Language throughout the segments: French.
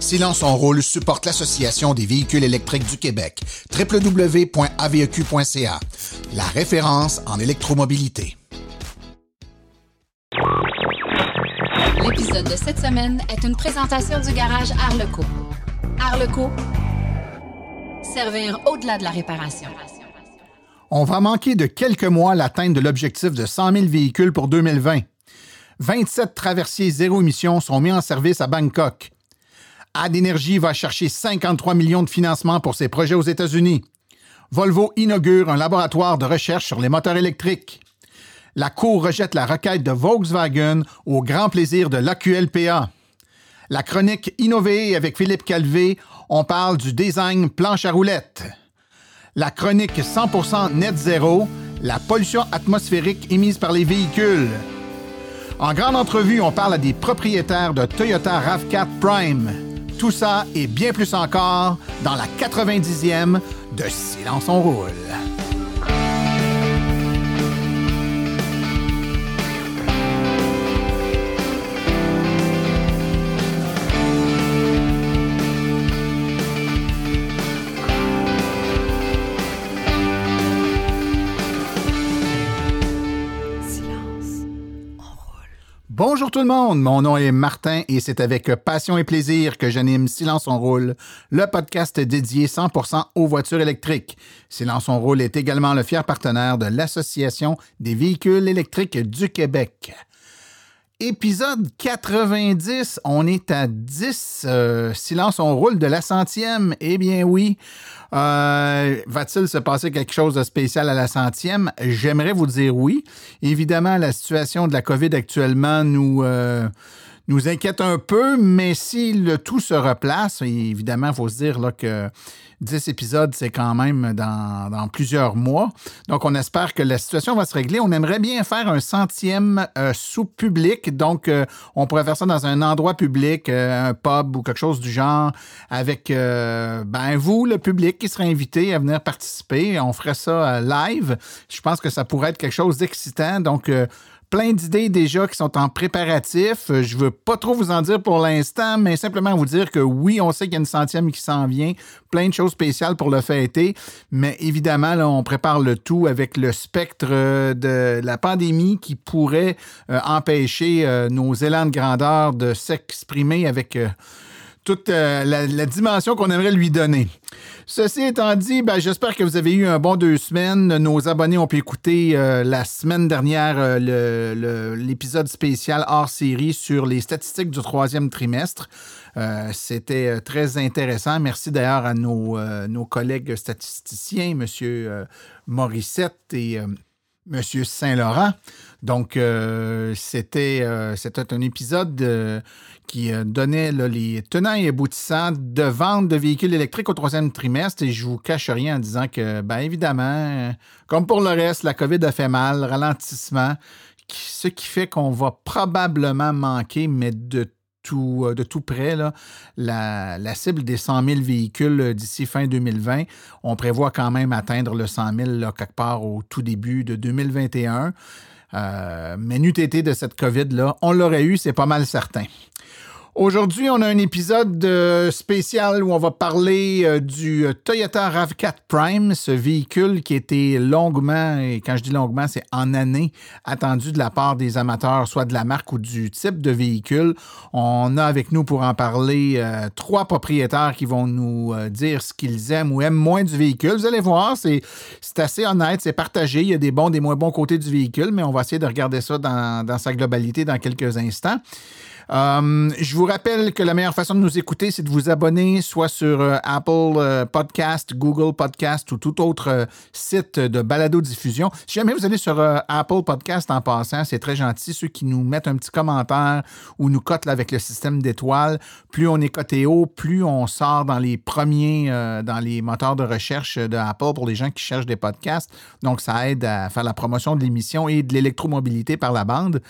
Silence en rôle supporte l'Association des véhicules électriques du Québec, www.aveq.ca, la référence en électromobilité. L'épisode de cette semaine est une présentation du garage Arleco. Arleco, servir au-delà de la réparation. On va manquer de quelques mois l'atteinte de l'objectif de 100 000 véhicules pour 2020. 27 traversiers zéro émission sont mis en service à Bangkok. Ad Energy va chercher 53 millions de financement pour ses projets aux États-Unis. Volvo inaugure un laboratoire de recherche sur les moteurs électriques. La Cour rejette la requête de Volkswagen au grand plaisir de l'AQLPA. La chronique Innover avec Philippe Calvé, on parle du design planche à roulettes. La chronique 100% net zéro, la pollution atmosphérique émise par les véhicules. En grande entrevue, on parle à des propriétaires de Toyota RAV4 Prime. Tout ça et bien plus encore dans la 90e de Silence on roule. Bonjour tout le monde, mon nom est Martin et c'est avec passion et plaisir que j'anime Silence on roule, le podcast dédié 100% aux voitures électriques. Silence on roule est également le fier partenaire de l'Association des véhicules électriques du Québec. Épisode 90, on est à 10. Euh, silence, on roule de la centième. Eh bien oui. Euh, va-t-il se passer quelque chose de spécial à la centième? J'aimerais vous dire oui. Évidemment, la situation de la COVID actuellement nous... Euh, nous inquiète un peu, mais si le tout se replace, évidemment, il faut se dire là, que 10 épisodes, c'est quand même dans, plusieurs mois. Donc, on espère que la situation va se régler. On aimerait bien faire un centième euh, sous public. Donc, euh, on pourrait faire ça dans un endroit public, euh, un pub ou quelque chose du genre, avec ben, vous, le public, qui serait invité à venir participer. On ferait ça live. Je pense que ça pourrait être quelque chose d'excitant. Donc, plein d'idées déjà qui sont en préparatif. Euh, je ne veux pas trop vous en dire pour l'instant, mais simplement vous dire que oui, on sait qu'il y a une centième qui s'en vient. Plein de choses spéciales pour le fêter. Mais évidemment, là, on prépare le tout avec le spectre euh, de la pandémie qui pourrait euh, empêcher nos élans de grandeur de s'exprimer avec toute euh, la, dimension qu'on aimerait lui donner. Ceci étant dit, ben, j'espère que vous avez eu un bon deux semaines. Nos abonnés ont pu écouter euh, la semaine dernière euh, l'épisode spécial hors série sur les statistiques du troisième trimestre. C'était très intéressant. Merci d'ailleurs à nos, nos, collègues statisticiens, M. Morissette et M. Saint-Laurent. Donc, c'était un épisode qui euh, donnait les tenants et aboutissants de vente de véhicules électriques au troisième trimestre. Et je vous cache rien en disant que, bien évidemment, comme pour le reste, la COVID a fait mal, ralentissement, ce qui fait qu'on va probablement manquer, mais de tout, euh, près, la, cible des 100 000 véhicules d'ici fin 2020. On prévoit quand même atteindre le 100 000 quelque part au tout début de 2021. Euh, mais n'eût été de cette COVID-là, on l'aurait eu, c'est pas mal certain. Aujourd'hui, on a un épisode euh, spécial où on va parler euh, du Toyota RAV4 Prime, ce véhicule qui était longuement, et quand je dis longuement, c'est en année, attendu de la part des amateurs, soit de la marque ou du type de véhicule. On a avec nous pour en parler euh, trois propriétaires qui vont nous dire ce qu'ils aiment ou aiment moins du véhicule. Vous allez voir, c'est assez honnête, c'est partagé. Il y a des bons, des moins bons côtés du véhicule, mais on va essayer de regarder ça dans, dans sa globalité dans quelques instants. Euh, je vous rappelle que la meilleure façon de nous écouter, c'est de vous abonner soit sur euh, Apple euh, Podcast, Google Podcast ou tout autre site de balado-diffusion. Si jamais vous allez sur Apple Podcast en passant, c'est très gentil. Ceux qui nous mettent un petit commentaire ou nous cotent avec le système d'étoiles, plus on est coté haut, plus on sort dans les premiers, dans les moteurs de recherche de Apple pour les gens qui cherchent des podcasts. Donc, ça aide à faire la promotion de l'émission et de l'électromobilité par la bande.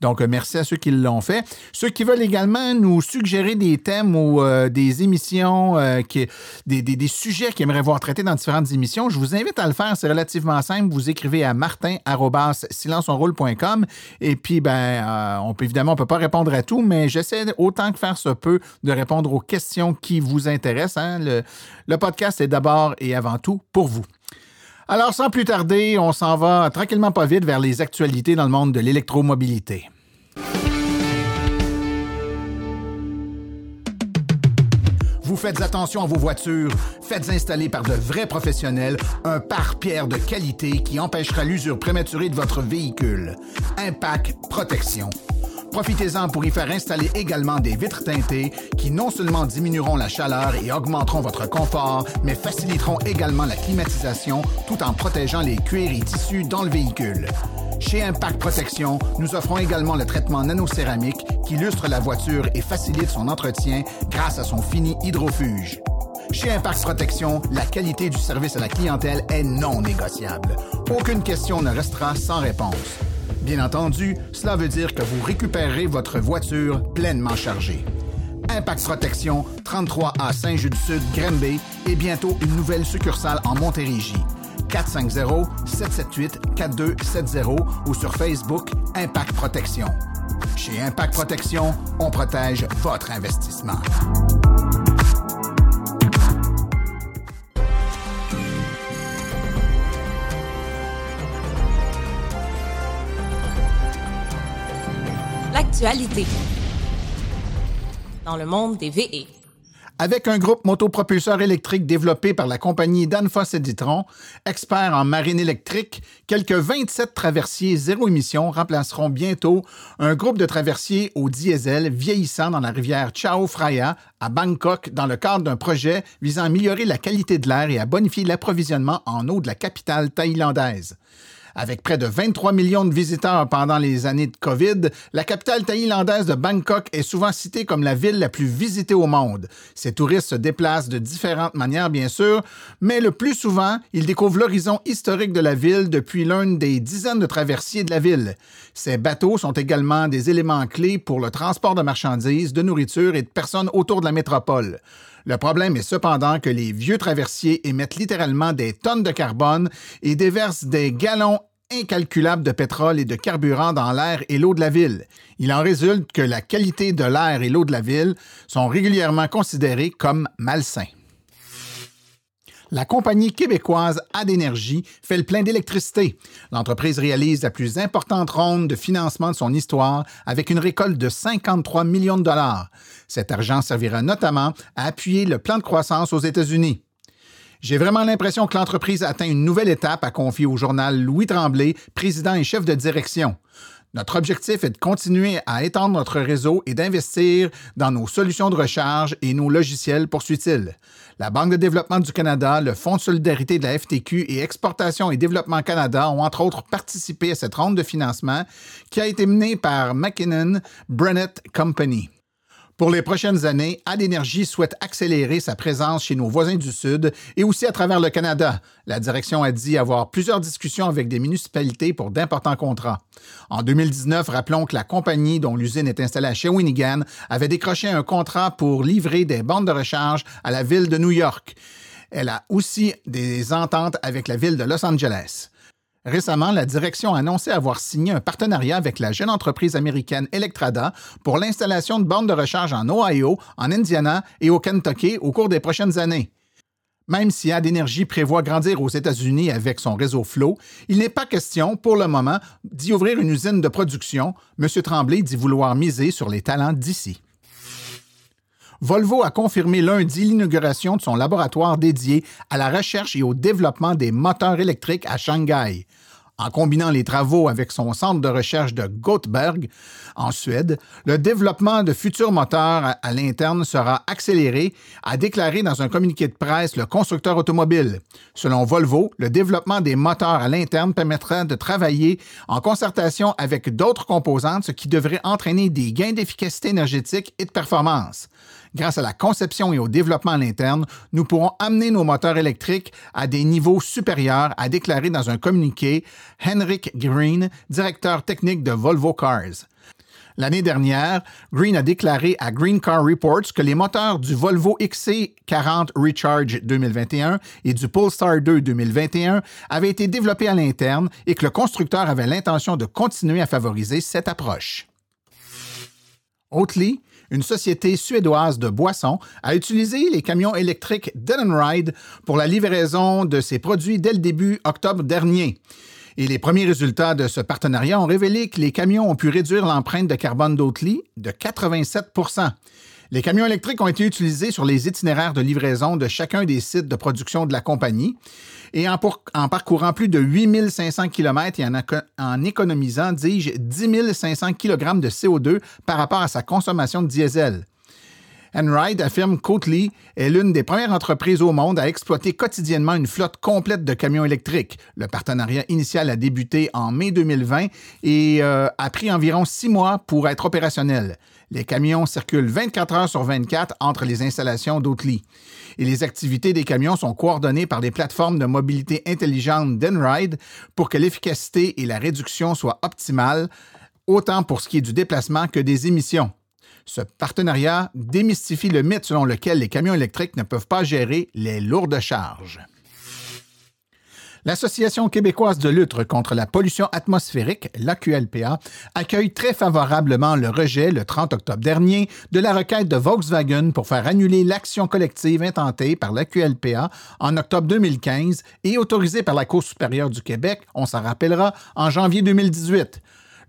Donc, merci à ceux qui l'ont fait. Ceux qui veulent également nous suggérer des thèmes ou euh, des émissions, euh, des, sujets qu'ils aimeraient voir traités dans différentes émissions, je vous invite à le faire. C'est relativement simple. Vous écrivez à martin.silenceonroule.com et puis, ben, euh, on peut évidemment, on peut pas répondre à tout, mais j'essaie autant que faire se peut de répondre aux questions qui vous intéressent. Hein. Le, le podcast est d'abord et avant tout pour vous. Alors, sans plus tarder, on s'en va tranquillement pas vite vers les actualités dans le monde de l'électromobilité. Faites attention à vos voitures, faites installer par de vrais professionnels un pare-pierre de qualité qui empêchera l'usure prématurée de votre véhicule. Impact Protection. Profitez-en pour y faire installer également des vitres teintées qui non seulement diminueront la chaleur et augmenteront votre confort, mais faciliteront également la climatisation tout en protégeant les cuirs et tissus dans le véhicule. Chez Impact Protection, nous offrons également le traitement nanocéramique qui illustre la voiture et facilite son entretien grâce à son fini hydrofuge. Chez Impact Protection, la qualité du service à la clientèle est non négociable. Aucune question ne restera sans réponse. Bien entendu, cela veut dire que vous récupérerez votre voiture pleinement chargée. Impact Protection, 33 à Saint-Just-du-Sud, Granby et bientôt une nouvelle succursale en Montérégie. 450-778-4270 ou sur Facebook Impact Protection. Chez Impact Protection, on protège votre investissement. L'actualité dans le monde des VE. Avec un groupe motopropulseur électrique développé par la compagnie Danfoss Editron, expert en marine électrique, quelques 27 traversiers zéro émission remplaceront bientôt un groupe de traversiers au diesel vieillissant dans la rivière Chao Phraya à Bangkok dans le cadre d'un projet visant à améliorer la qualité de l'air et à bonifier l'approvisionnement en eau de la capitale thaïlandaise. Avec près de 23 millions de visiteurs pendant les années de COVID, la capitale thaïlandaise de Bangkok est souvent citée comme la ville la plus visitée au monde. Ces touristes se déplacent de différentes manières, bien sûr, mais le plus souvent, ils découvrent l'horizon historique de la ville depuis l'un des dizaines de traversiers de la ville. Ces bateaux sont également des éléments clés pour le transport de marchandises, de nourriture et de personnes autour de la métropole. Le problème est cependant que les vieux traversiers émettent littéralement des tonnes de carbone et déversent des gallons incalculables de pétrole et de carburant dans l'air et l'eau de la ville. Il en résulte que la qualité de l'air et l'eau de la ville sont régulièrement considérés comme malsains. La compagnie québécoise Adénergie fait le plein d'électricité. L'entreprise réalise la plus importante ronde de financement de son histoire avec une récolte de 53 millions de dollars. Cet argent servira notamment à appuyer le plan de croissance aux États-Unis. J'ai vraiment l'impression que l'entreprise atteint une nouvelle étape à confier au journal Louis Tremblay, président et chef de direction. Notre objectif est de continuer à étendre notre réseau et d'investir dans nos solutions de recharge et nos logiciels, poursuit-il. La Banque de développement du Canada, le Fonds de solidarité de la FTQ et Exportation et Développement Canada ont entre autres participé à cette ronde de financement qui a été menée par McKinnon Brennett Company. Pour les prochaines années, Adénergie souhaite accélérer sa présence chez nos voisins du Sud et aussi à travers le Canada. La direction a dit avoir plusieurs discussions avec des municipalités pour d'importants contrats. En 2019, rappelons que la compagnie dont l'usine est installée à Shawinigan avait décroché un contrat pour livrer des bandes de recharge à la ville de New York. Elle a aussi des ententes avec la ville de Los Angeles. Récemment, la direction a annoncé avoir signé un partenariat avec la jeune entreprise américaine Electrada pour l'installation de bornes de recharge en Ohio, en Indiana et au Kentucky au cours des prochaines années. Même si Adénergie prévoit grandir aux États-Unis avec son réseau Flow, il n'est pas question, pour le moment, d'y ouvrir une usine de production. M. Tremblay dit vouloir miser sur les talents d'ici. Volvo a confirmé lundi l'inauguration de son laboratoire dédié à la recherche et au développement des moteurs électriques à Shanghai. En combinant les travaux avec son centre de recherche de Göteborg, en Suède, le développement de futurs moteurs à l'interne sera accéléré, a déclaré dans un communiqué de presse le constructeur automobile. Selon Volvo, le développement des moteurs à l'interne permettra de travailler en concertation avec d'autres composantes, ce qui devrait entraîner des gains d'efficacité énergétique et de performance. Grâce à la conception et au développement à l'interne, nous pourrons amener nos moteurs électriques à des niveaux supérieurs, a déclaré dans un communiqué Henrik Green, directeur technique de Volvo Cars. L'année dernière, Green a déclaré à Green Car Reports que les moteurs du Volvo XC40 Recharge 2021 et du Polestar 2 2021 avaient été développés à l'interne et que le constructeur avait l'intention de continuer à favoriser cette approche. Oatly, une société suédoise de boissons, a utilisé les camions électriques Ride pour la livraison de ses produits dès le début octobre dernier. Et les premiers résultats de ce partenariat ont révélé que les camions ont pu réduire l'empreinte de carbone d'Oatly de 87 les camions électriques ont été utilisés sur les itinéraires de livraison de chacun des sites de production de la compagnie et en, parcourant plus de 8500 km et en, économisant, dis-je, 10 500 kg de CO2 par rapport à sa consommation de diesel. Enride affirme qu'Oatly est l'une des premières entreprises au monde à exploiter quotidiennement une flotte complète de camions électriques. Le partenariat initial a débuté en mai 2020 et euh, a pris environ six mois pour être opérationnel. Les camions circulent 24 heures sur 24 entre les installations d'Oatly. Et les activités des camions sont coordonnées par des plateformes de mobilité intelligente d'Enride pour que l'efficacité et la réduction soient optimales, autant pour ce qui est du déplacement que des émissions. Ce partenariat démystifie le mythe selon lequel les camions électriques ne peuvent pas gérer les lourdes charges. L'Association québécoise de lutte contre la pollution atmosphérique, l'AQLPA, accueille très favorablement le rejet, le 30 octobre dernier, de la requête de Volkswagen pour faire annuler l'action collective intentée par l'AQLPA en octobre 2015 et autorisée par la Cour supérieure du Québec, on s'en rappellera, en janvier 2018.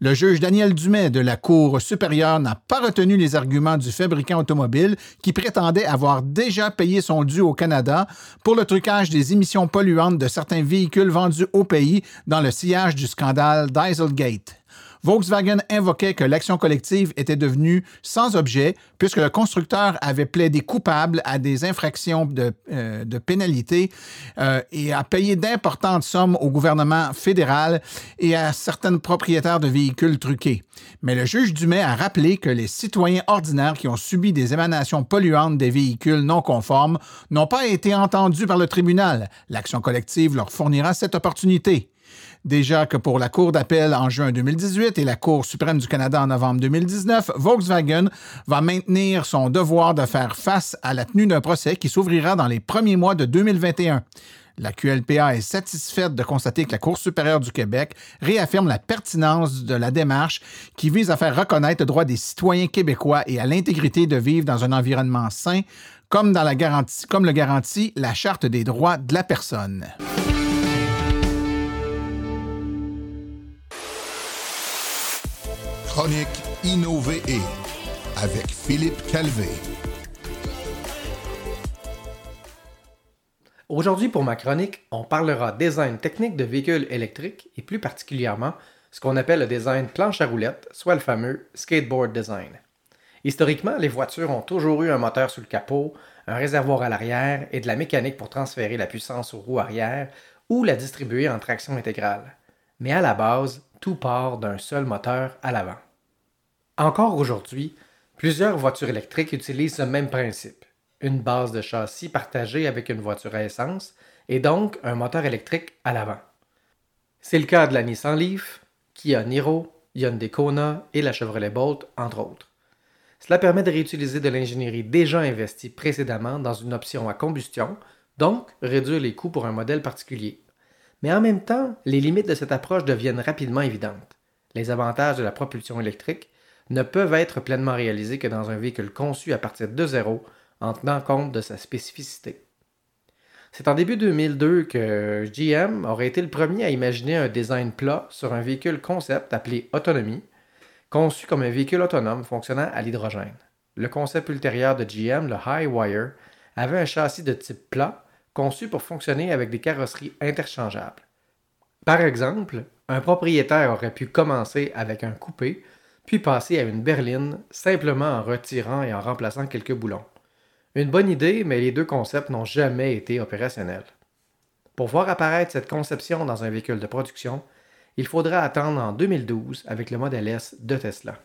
Le juge Daniel Dumais de la Cour supérieure n'a pas retenu les arguments du fabricant automobile qui prétendait avoir déjà payé son dû au Canada pour le trucage des émissions polluantes de certains véhicules vendus au pays dans le sillage du scandale Dieselgate. Volkswagen invoquait que l'action collective était devenue sans objet puisque le constructeur avait plaidé coupable à des infractions de, euh, pénalité euh, et a payé d'importantes sommes au gouvernement fédéral et à certains propriétaires de véhicules truqués. Mais le juge Dumais a rappelé que les citoyens ordinaires qui ont subi des émanations polluantes des véhicules non conformes n'ont pas été entendus par le tribunal. L'action collective leur fournira cette opportunité. Déjà que pour la Cour d'appel en juin 2018 et la Cour suprême du Canada en novembre 2019, Volkswagen va maintenir son devoir de faire face à la tenue d'un procès qui s'ouvrira dans les premiers mois de 2021. La QLPA est satisfaite de constater que la Cour supérieure du Québec réaffirme la pertinence de la démarche qui vise à faire reconnaître le droit des citoyens québécois et à l'intégrité de vivre dans un environnement sain, comme, dans la garantie, comme le garantit la Charte des droits de la personne. Chronique Innover avec Philippe Calvé. Aujourd'hui, pour ma chronique, on parlera design technique de véhicules électriques et plus particulièrement ce qu'on appelle le design planche à roulettes, soit le fameux skateboard design. Historiquement, les voitures ont toujours eu un moteur sous le capot, un réservoir à l'arrière et de la mécanique pour transférer la puissance aux roues arrière ou la distribuer en traction intégrale. Mais à la base, tout part d'un seul moteur à l'avant. Encore aujourd'hui, plusieurs voitures électriques utilisent ce même principe, une base de châssis partagée avec une voiture à essence et donc un moteur électrique à l'avant. C'est le cas de la Nissan Leaf, Kia Niro, Hyundai Kona et la Chevrolet Bolt, entre autres. Cela permet de réutiliser de l'ingénierie déjà investie précédemment dans une option à combustion, donc réduire les coûts pour un modèle particulier. Mais en même temps, les limites de cette approche deviennent rapidement évidentes. Les avantages de la propulsion électrique ne peuvent être pleinement réalisés que dans un véhicule conçu à partir de zéro en tenant compte de sa spécificité. C'est en début 2002 que GM aurait été le premier à imaginer un design plat sur un véhicule concept appelé Autonomy, conçu comme un véhicule autonome fonctionnant à l'hydrogène. Le concept ultérieur de GM, le High Wire, avait un châssis de type plat conçu pour fonctionner avec des carrosseries interchangeables. Par exemple, un propriétaire aurait pu commencer avec un coupé, puis passer à une berline simplement en retirant et en remplaçant quelques boulons. Une bonne idée, mais les deux concepts n'ont jamais été opérationnels. Pour voir apparaître cette conception dans un véhicule de production, il faudra attendre en 2012 avec le modèle S de Tesla.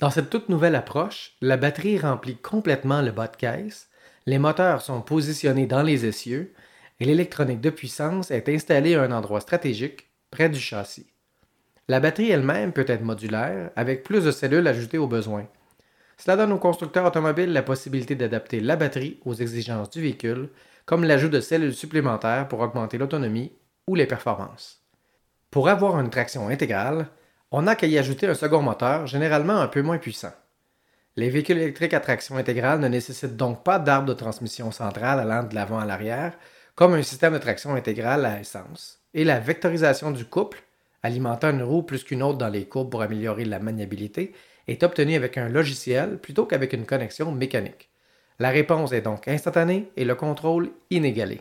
Dans cette toute nouvelle approche, la batterie remplit complètement le bas de caisse les moteurs sont positionnés dans les essieux et l'électronique de puissance est installée à un endroit stratégique près du châssis. La batterie elle-même peut être modulaire, avec plus de cellules ajoutées aux besoins. Cela donne aux constructeurs automobiles la possibilité d'adapter la batterie aux exigences du véhicule, comme l'ajout de cellules supplémentaires pour augmenter l'autonomie ou les performances. Pour avoir une traction intégrale, on n'a qu'à y ajouter un second moteur, généralement un peu moins puissant. Les véhicules électriques à traction intégrale ne nécessitent donc pas d'arbre de transmission centrale allant de l'avant à l'arrière, comme un système de traction intégrale à essence, et la vectorisation du couple, alimentant une roue plus qu'une autre dans les courbes pour améliorer la maniabilité, est obtenue avec un logiciel plutôt qu'avec une connexion mécanique. La réponse est donc instantanée et le contrôle inégalé.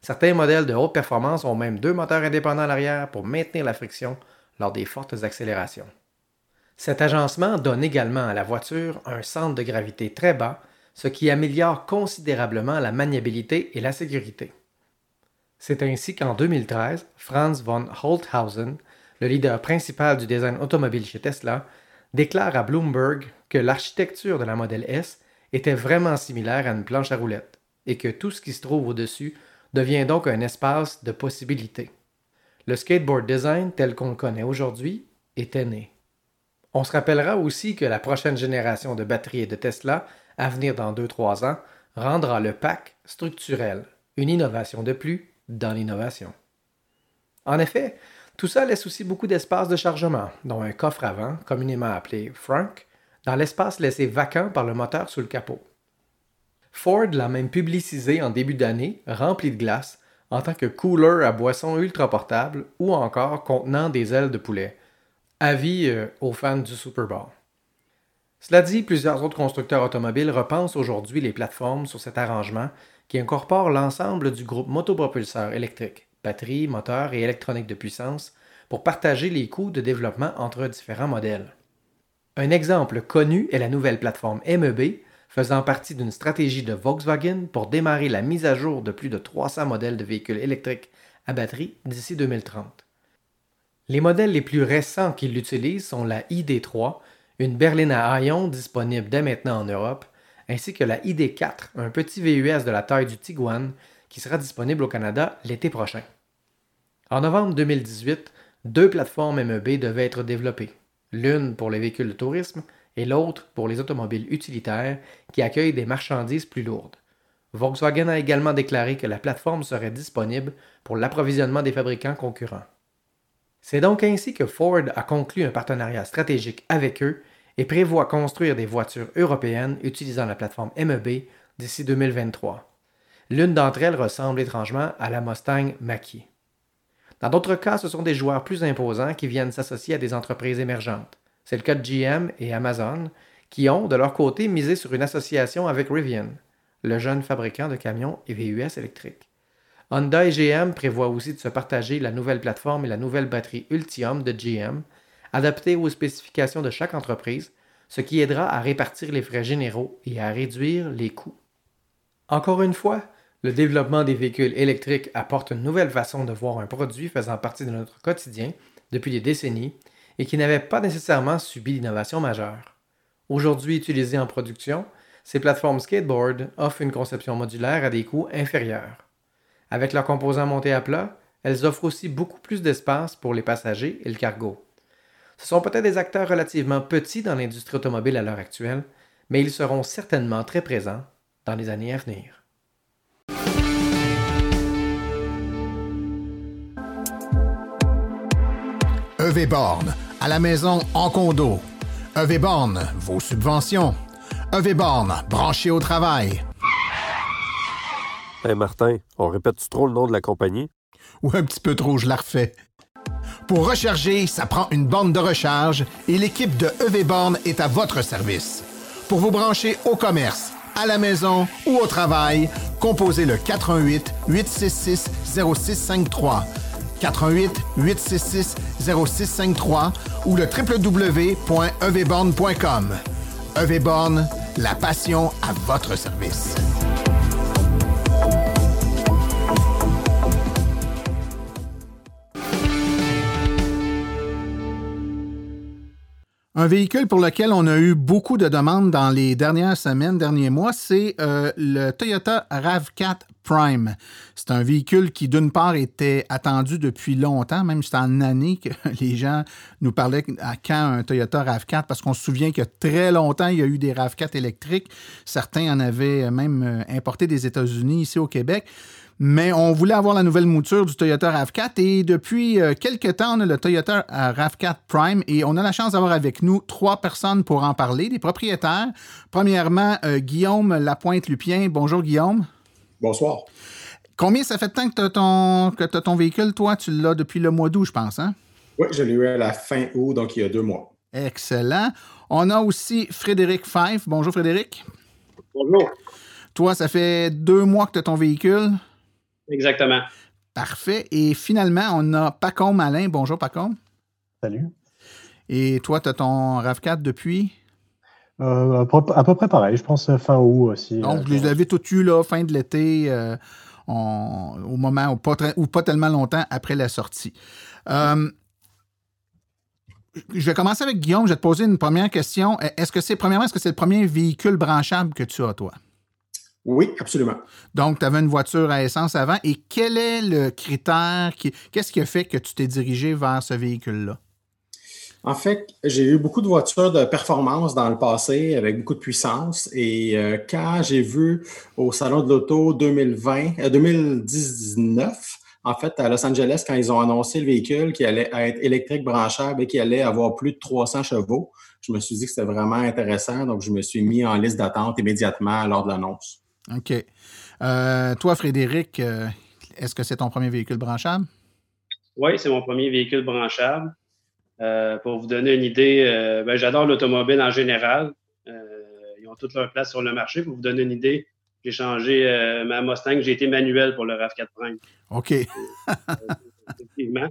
Certains modèles de haute performance ont même deux moteurs indépendants à l'arrière pour maintenir la friction lors des fortes accélérations. Cet agencement donne également à la voiture un centre de gravité très bas, ce qui améliore considérablement la maniabilité et la sécurité. C'est ainsi qu'en 2013, Franz von Holthausen, le leader principal du design automobile chez Tesla, déclare à Bloomberg que l'architecture de la modèle S était vraiment similaire à une planche à roulettes et que tout ce qui se trouve au-dessus devient donc un espace de possibilités. Le skateboard design tel qu'on le connaît aujourd'hui était né. On se rappellera aussi que la prochaine génération de batteries de Tesla, à venir dans 2-3 ans, rendra le pack structurel, une innovation de plus dans l'innovation. En effet, tout ça laisse aussi beaucoup d'espace de chargement, dont un coffre avant, communément appelé Frank, dans l'espace laissé vacant par le moteur sous le capot. Ford l'a même publicisé en début d'année, rempli de glace, en tant que cooler à boisson ultra portable ou encore contenant des ailes de poulet. Avis euh, aux fans du Super Bowl. Cela dit, plusieurs autres constructeurs automobiles repensent aujourd'hui les plateformes sur cet arrangement qui incorpore l'ensemble du groupe motopropulseur électrique, batterie, moteur et électronique de puissance pour partager les coûts de développement entre différents modèles. Un exemple connu est la nouvelle plateforme MEB, faisant partie d'une stratégie de Volkswagen pour démarrer la mise à jour de plus de 300 modèles de véhicules électriques à batterie d'ici 2030. Les modèles les plus récents qui l'utilisent sont la ID3, une berline à ion disponible dès maintenant en Europe, ainsi que la ID4, un petit VUS de la taille du Tiguan qui sera disponible au Canada l'été prochain. En novembre 2018, deux plateformes MEB devaient être développées, l'une pour les véhicules de tourisme et l'autre pour les automobiles utilitaires qui accueillent des marchandises plus lourdes. Volkswagen a également déclaré que la plateforme serait disponible pour l'approvisionnement des fabricants concurrents. C'est donc ainsi que Ford a conclu un partenariat stratégique avec eux et prévoit construire des voitures européennes utilisant la plateforme MEB d'ici 2023. L'une d'entre elles ressemble étrangement à la Mustang Mach-E. Dans d'autres cas, ce sont des joueurs plus imposants qui viennent s'associer à des entreprises émergentes. C'est le cas de GM et Amazon, qui ont, de leur côté, misé sur une association avec Rivian, le jeune fabricant de camions et VUS électriques. Honda et GM prévoient aussi de se partager la nouvelle plateforme et la nouvelle batterie Ultium de GM, adaptée aux spécifications de chaque entreprise, ce qui aidera à répartir les frais généraux et à réduire les coûts. Encore une fois, le développement des véhicules électriques apporte une nouvelle façon de voir un produit faisant partie de notre quotidien depuis des décennies et qui n'avait pas nécessairement subi d'innovation majeure. Aujourd'hui utilisées en production, ces plateformes skateboard offrent une conception modulaire à des coûts inférieurs. Avec leurs composants montés à plat, elles offrent aussi beaucoup plus d'espace pour les passagers et le cargo. Ce sont peut-être des acteurs relativement petits dans l'industrie automobile à l'heure actuelle, mais ils seront certainement très présents dans les années à venir. EV Borne, à la maison en condo. EV Borne, vos subventions. EV Borne, branché au travail. Hey Martin, on répète trop le nom de la compagnie? Ou un petit peu trop, je la refais. Pour recharger, ça prend une borne de recharge et l'équipe de EV Borne est à votre service. Pour vous brancher au commerce, à la maison ou au travail, composez le 418 866 0653 88 866 0653 ou le www.evborn.com. EVborn, la passion à votre service. Un véhicule pour lequel on a eu beaucoup de demandes dans les dernières semaines, derniers mois, c'est euh, le Toyota RAV4 Prime. C'est un véhicule qui, d'une part, était attendu depuis longtemps, même c'est en année que les gens nous parlaient à quand un Toyota RAV4, parce qu'on se souvient que très longtemps, il y a eu des RAV4 électriques. Certains en avaient même euh, importé des États-Unis, ici au Québec. Mais on voulait avoir la nouvelle mouture du Toyota RAV4 et depuis euh, quelques temps, on a le Toyota euh, RAV4 Prime et on a la chance d'avoir avec nous trois personnes pour en parler, des propriétaires. Premièrement, euh, Guillaume Lapointe-Lupien. Bonjour Guillaume. Bonsoir. Combien ça fait de temps que tu as, ton, que ton véhicule, toi? Tu l'as depuis le mois d'août, je pense, hein? Oui, je l'ai eu à la fin août, donc il y a deux mois. Excellent. On a aussi Frédéric Fife. Bonjour Frédéric. Bonjour. Toi, ça fait deux mois que tu as ton véhicule. Exactement. Parfait. Et finalement, on a Pacom Alain. Bonjour Pacom. Salut. Et toi, tu as ton RAV4 depuis? Euh, à, peu, près pareil, je pense fin août aussi. Donc, vous les avez tout eu là, fin de l'été, euh, au moment pas, ou pas tellement longtemps après la sortie. Euh, je vais commencer avec Guillaume. Je vais te poser une première question. Est-ce que c'est, premièrement, est-ce que c'est le premier véhicule branchable que tu as, toi? Oui, absolument. Donc, tu avais une voiture à essence avant. Et quel est le critère, qui, qu'est-ce qui a fait que tu t'es dirigé vers ce véhicule-là? En fait, j'ai eu beaucoup de voitures de performance dans le passé avec beaucoup de puissance. Et euh, quand j'ai vu au Salon de l'Auto 2020, 2019, euh, en fait, à Los Angeles, quand ils ont annoncé le véhicule qui allait être électrique branchable et qui allait avoir plus de 300 chevaux, je me suis dit que c'était vraiment intéressant. Donc, je me suis mis en liste d'attente immédiatement lors de l'annonce. OK. Euh, toi, Frédéric, euh, est-ce que c'est ton premier véhicule branchable? Oui, c'est mon premier véhicule branchable. Euh, pour vous donner une idée, ben, j'adore l'automobile en général. ils ont toute leur place sur le marché. Pour vous donner une idée, j'ai changé ma Mustang, j'ai été manuel pour le RAV4 Prime. OK. effectivement.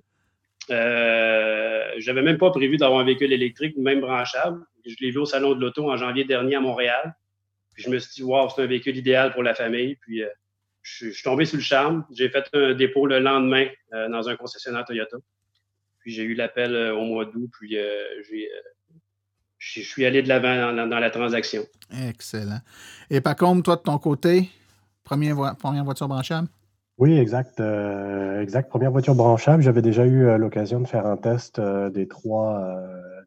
J'avais même pas prévu d'avoir un véhicule électrique, même branchable. Je l'ai vu au Salon de l'Auto en janvier dernier à Montréal. Puis je me suis dit, wow, c'est un véhicule idéal pour la famille. Puis euh, je, suis tombé sous le charme. J'ai fait un dépôt le lendemain euh, dans un concessionnaire Toyota. Puis j'ai eu l'appel euh, au mois d'août. Puis j'ai je suis allé de l'avant dans, la transaction. Excellent. Et par contre, toi, de ton côté, première, première voiture branchable? Oui, exact. exact. Première voiture branchable. J'avais déjà eu l'occasion de faire un test des trois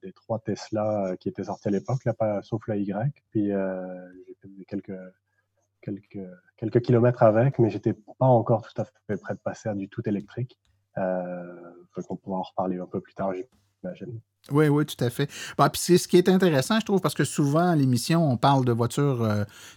des trois Tesla qui étaient sortis à l'époque, sauf la Y. Puis quelques, quelques, quelques kilomètres avec, mais j'étais pas encore tout à fait prêt de passer à du tout électrique. Euh, qu'on pourra en reparler un peu plus tard, j'imagine. Oui, oui, tout à fait. Bah, puis c'est ce qui est intéressant, je trouve, parce que souvent à l'émission, on parle de voitures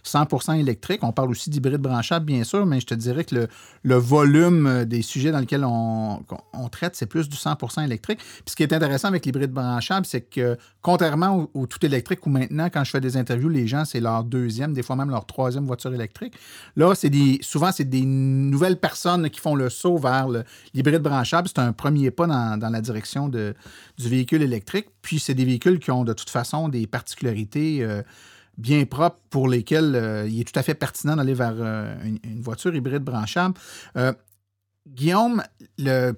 100% euh, électriques. On parle aussi d'hybrides branchables, bien sûr, mais je te dirais que le, volume euh, des sujets dans lesquels on, traite, c'est plus du 100% électrique. Puis ce qui est intéressant avec l'hybride branchable, c'est que contrairement au, tout électrique, où maintenant, quand je fais des interviews, les gens, c'est leur deuxième, des fois même leur troisième voiture électrique. Là, c'est des, souvent, c'est des nouvelles personnes qui font le saut vers l'hybride branchable. C'est un premier pas dans, dans la direction de, du véhicule électrique puis c'est des véhicules qui ont de toute façon des particularités euh, bien propres pour lesquelles euh, il est tout à fait pertinent d'aller vers euh, une, voiture hybride branchable. Guillaume,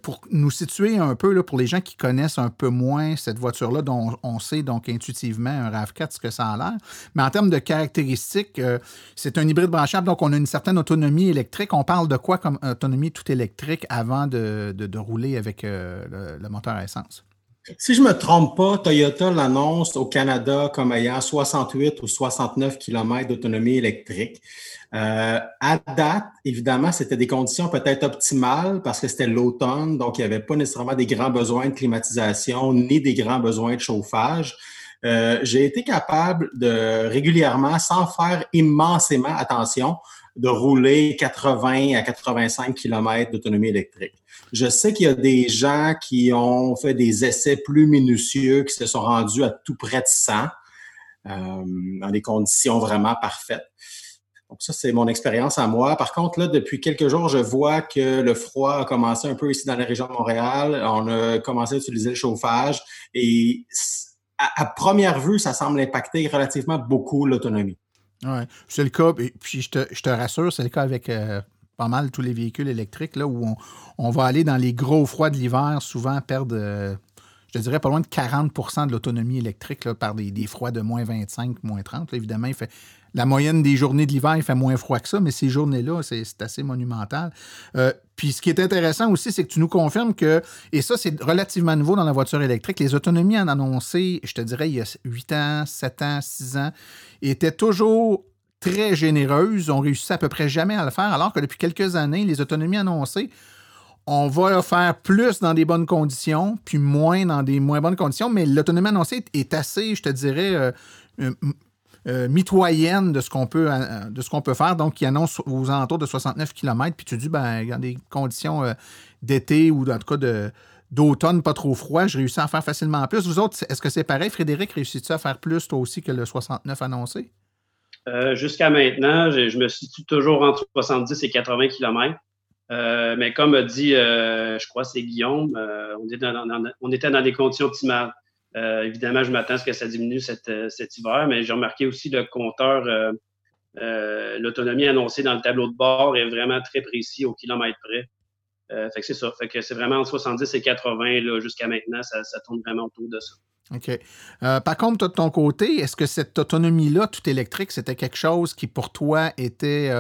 pour nous situer un peu, là, pour les gens qui connaissent un peu moins cette voiture-là, dont on sait donc intuitivement un RAV4 ce que ça a l'air, mais en termes de caractéristiques, c'est un hybride branchable, donc on a une certaine autonomie électrique. On parle de quoi comme autonomie tout électrique avant de, rouler avec le moteur à essence? Si je me trompe pas, Toyota l'annonce au Canada comme ayant 68 ou 69 km d'autonomie électrique. Euh, à date, évidemment, c'était des conditions peut-être optimales parce que c'était l'automne, donc il n'y avait pas nécessairement des grands besoins de climatisation ni des grands besoins de chauffage. Euh, j'ai été capable de régulièrement, sans faire immensément attention, de rouler 80 à 85 km d'autonomie électrique. Je sais qu'il y a des gens qui ont fait des essais plus minutieux, qui se sont rendus à tout près de 100, euh, dans des conditions vraiment parfaites. Donc ça, c'est mon expérience à moi. Par contre, là, depuis quelques jours, je vois que le froid a commencé un peu ici dans la région de Montréal. On a commencé à utiliser le chauffage et à, première vue, ça semble impacter relativement beaucoup l'autonomie. Oui, c'est le cas. Puis, je te, rassure, c'est le cas avec euh, pas mal tous les véhicules électriques, là, où on, va aller dans les gros froids de l'hiver, souvent perdre, euh, je dirais, pas loin de 40% de l'autonomie électrique par des, froids de moins 25, moins 30. évidemment, il fait, la moyenne des journées de l'hiver, il fait moins froid que ça, mais ces journées-là, c'est assez monumental. Euh, puis ce qui est intéressant aussi, c'est que tu nous confirmes que, et ça, c'est relativement nouveau dans la voiture électrique, les autonomies en annoncé, je te dirais, il y a 8 ans, 7 ans, 6 ans, étaient toujours très généreuses. On réussit à peu près jamais à le faire, alors que depuis quelques années, les autonomies annoncées, on va faire plus dans des bonnes conditions, puis moins dans des moins bonnes conditions, mais l'autonomie annoncée est assez, je te dirais, euh, euh, euh, mitoyenne de ce qu'on peut, qu'on peut faire. Donc, qui annonce aux alentours de 69 km, puis tu dis, ben, dans des conditions d'été ou en tout cas d'automne pas trop froid, je réussis à en faire facilement plus. Vous autres, est-ce que c'est pareil? Frédéric, réussis-tu à faire plus toi aussi que le 69 annoncé? Jusqu'à maintenant, je, me situe toujours entre 70 et 80 km. Euh, mais comme a dit, euh, je crois c'est Guillaume, euh, on, on, était dans, des conditions optimales. Évidemment, je m'attends à ce que ça diminue cet, cet hiver, mais j'ai remarqué aussi le compteur, l'autonomie annoncée dans le tableau de bord est vraiment très précis au kilomètre près. fait que c'est ça. C'est vraiment entre 70 et 80 jusqu'à maintenant, ça, ça, tourne vraiment autour de ça. OK. par contre, toi, de ton côté, est-ce que cette autonomie-là, tout électrique, c'était quelque chose qui pour toi était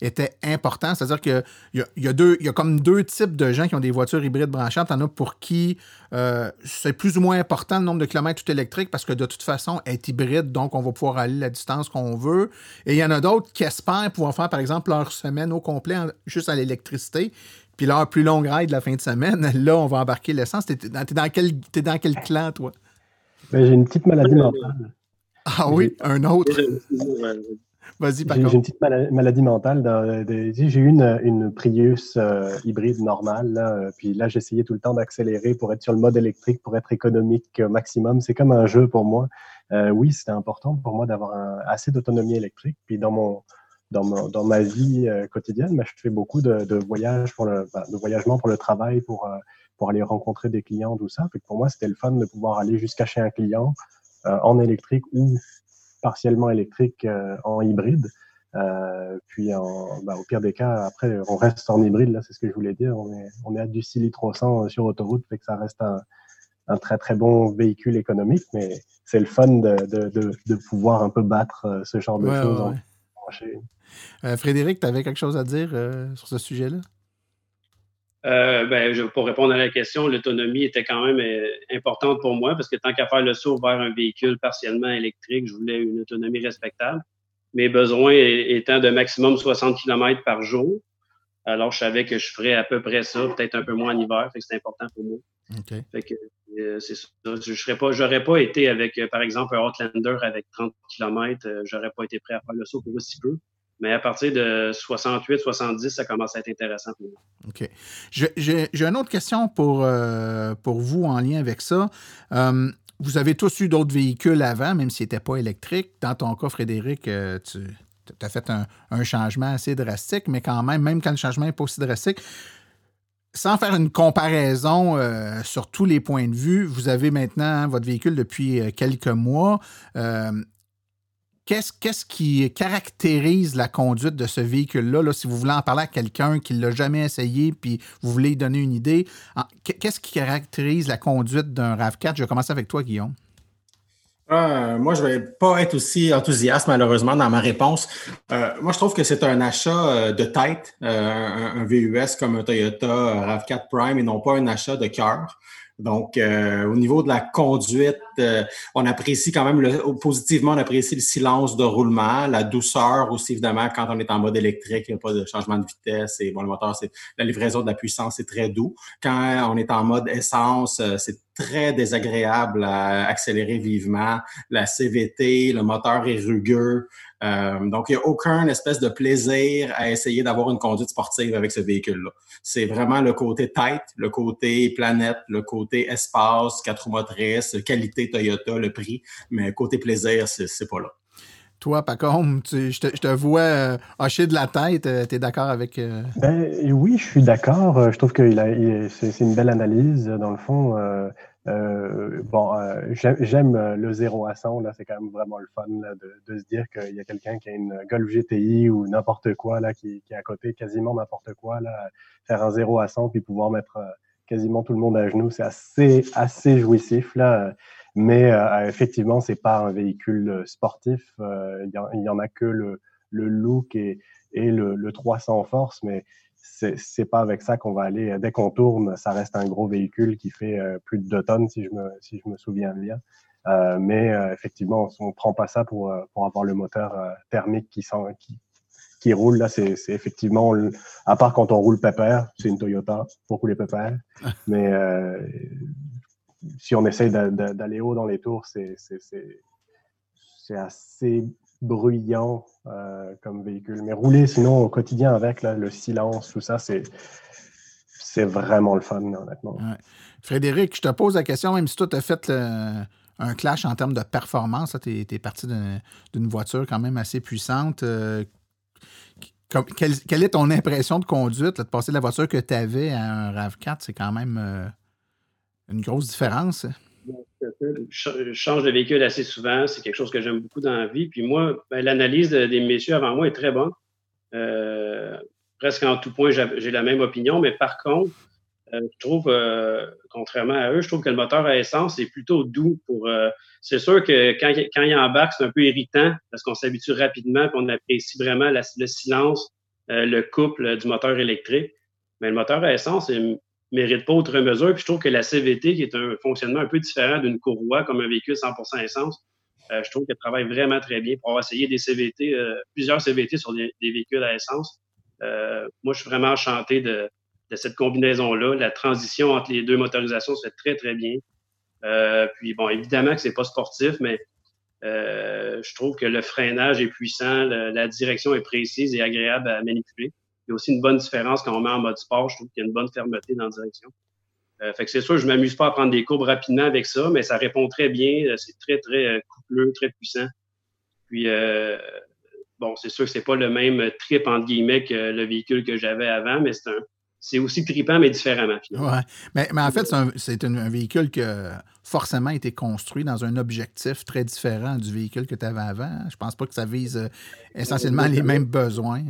était important. C'est-à-dire qu'il y a, y, a deux, y a comme deux types de gens qui ont des voitures hybrides branchantes. Il y en a pour qui euh, c'est plus ou moins important le nombre de kilomètres tout électrique parce que de toute façon, elle est hybride, donc on va pouvoir aller la distance qu'on veut. Et il y en a d'autres qui espèrent pouvoir faire, par exemple, leur semaine au complet juste à l'électricité. Puis leur plus longue ride la fin de semaine, là, on va embarquer l'essence. T'es dans, dans, quel, es dans quel clan, toi? Ben, j'ai une petite maladie mentale. Ah oui, un autre. Vas-y, J'ai une petite maladie mentale. J'ai eu une, une Prius euh, hybride normale. Là, euh, puis là, j'essayais tout le temps d'accélérer pour être sur le mode électrique, pour être économique au maximum. C'est comme un jeu pour moi. Euh, oui, c'était important pour moi d'avoir assez d'autonomie électrique. Puis dans mon dans, dans ma vie quotidienne, ben, je fais beaucoup de, de voyages pour le ben, de voyagement pour le travail, pour pour aller rencontrer des clients, tout ça. Puis pour moi, c'était le fun de pouvoir aller jusqu'à chez un client en électrique ou partiellement électrique euh, en hybride. Euh, puis en, bah, au pire des cas, après, on reste en hybride, là, c'est ce que je voulais dire. On est, on est à du 6 litres sur autoroute, fait que ça reste un, un très très bon véhicule économique, mais c'est le fun de, de, de, de, pouvoir un peu battre euh, ce genre de choses. Frédéric, tu avais quelque chose à dire sur ce sujet-là? Euh, ben, pour répondre à la question, l'autonomie était quand même euh, importante pour moi parce que tant qu'à faire le saut vers un véhicule partiellement électrique, je voulais une autonomie respectable. Mes besoins étant de maximum 60 km par jour. Alors, je savais que je ferais à peu près ça, peut-être un peu moins en hiver, fait que c'est important pour moi. Fait que euh, c'est ça. Je serais pas, j'aurais pas été avec, par exemple, un Outlander avec 30 km, j'aurais pas été prêt à faire le saut pour aussi peu. Mais à partir de 68, 70, ça commence à être intéressant pour moi. OK. J'ai une autre question pour, euh, pour vous en lien avec ça. Euh, vous avez tous eu d'autres véhicules avant, même s'ils n'étaient pas électriques. Dans ton cas, Frédéric, euh, tu as fait un, changement assez drastique, mais quand même, même quand le changement n'est pas aussi drastique, sans faire une comparaison sur tous les points de vue, vous avez maintenant votre véhicule depuis quelques mois. Qu'est-ce, qui caractérise la conduite de ce véhicule-là? si vous voulez en parler à quelqu'un qui ne l'a jamais essayé puis vous voulez lui donner une idée, qu'est-ce qui caractérise la conduite d'un RAV4? Je vais commencer avec toi, Guillaume. Euh, moi, je ne vais pas être aussi enthousiaste, malheureusement, dans ma réponse. Euh, moi, je trouve que c'est un achat euh, de tête, un, VUS comme un Toyota RAV4 Prime et non pas un achat de cœur. Donc, au niveau de la conduite, euh, on apprécie quand même le, positivement, on apprécie le silence de roulement, la douceur aussi, évidemment, quand on est en mode électrique, il n'y a pas de changement de vitesse et bon, le moteur, c'est la livraison de la puissance, c'est très doux. Quand on est en mode essence, euh, c'est très désagréable à accélérer vivement. La CVT, le moteur est rugueux. Euh, donc, il n'y a aucun espèce de plaisir à essayer d'avoir une conduite sportive avec ce véhicule-là. C'est vraiment le côté tête, le côté planète, le côté espace, quatre motrices, qualité Toyota, le prix, mais côté plaisir, c'est pas là. Toi, Pacom, je, te, vois euh, hocher de la tête. Euh, tu es d'accord avec. Ben, oui, je suis d'accord. Je trouve que c'est une belle analyse. Dans le fond, euh, bon, euh, j'aime euh, le 0 à 100, là, c'est quand même vraiment le fun de, se dire qu'il y a quelqu'un qui a une Golf GTI ou n'importe quoi là, qui, qui est à côté, quasiment n'importe quoi, là, faire un 0 à 100 puis pouvoir mettre quasiment tout le monde à genoux. C'est assez, assez jouissif là. Mais effectivement, c'est pas un véhicule sportif. Il y, en a que le, le look et, et le, le 300 force, mais c'est pas avec ça qu'on va aller. Dès qu'on tourne, ça reste un gros véhicule qui fait plus de 2 tonnes, si je me, si je me souviens bien. Euh, mais euh, effectivement, on ne prend pas ça pour, euh, pour avoir le moteur thermique qui, sent, qui, qui roule. Là, c'est effectivement, à part quand on roule pépère, c'est une Toyota pour rouler pépère. mais si on essaye d'aller haut dans les tours, c'est assez bruyant comme véhicule. Mais rouler sinon au quotidien avec le silence, tout ça, c'est vraiment le fun, honnêtement. Frédéric, je te pose la question, même si toi, tu as fait un clash en termes de performance. Tu es, parti d'une voiture quand même assez puissante. Euh, quelle, est ton impression de conduite, de passer de la voiture que tu avais à un RAV4? C'est quand même euh, une grosse différence. Je change de véhicule assez souvent. C'est quelque chose que j'aime beaucoup dans la vie. Puis moi, ben, l'analyse des messieurs avant moi est très bonne. Euh, presque en tout point, j'ai la même opinion. Mais par contre, euh, je trouve, euh, contrairement à eux, je trouve que le moteur à essence est plutôt doux pour. C'est sûr que quand, quand il embarque, c'est un peu irritant parce qu'on s'habitue rapidement et on apprécie vraiment le silence, le couple du moteur électrique. Mais le moteur à essence ne mérite pas autre mesure. Puis je trouve que la CVT, qui est un fonctionnement un peu différent d'une courroie comme un véhicule 100% essence, je trouve qu'elle travaille vraiment très bien pour avoir essayé des CVT, plusieurs CVT sur des, des véhicules à essence. moi, je suis vraiment enchanté de, de cette combinaison-là. La transition entre les deux motorisations se fait très, très bien. Euh, puis bon, évidemment que c'est pas sportif, mais euh, je trouve que le freinage est puissant, la direction est précise et agréable à manipuler. Il y a aussi une bonne différence quand on met en mode sport. Je trouve qu'il y a une bonne fermeté dans la direction. Euh, fait que c'est sûr, je m'amuse pas à prendre des courbes rapidement avec ça, mais ça répond très bien. C'est très, très coupleux, très puissant. Puis, bon, c'est sûr que c'est pas le même trip, entre guillemets, que le véhicule que j'avais avant, mais c'est un, c'est aussi tripant, mais différemment. Ouais. Mais, mais, en fait, c'est un, véhicule qui a forcément été construit dans un objectif très différent du véhicule que tu avais avant. Je pense pas que ça vise euh, essentiellement les mêmes besoins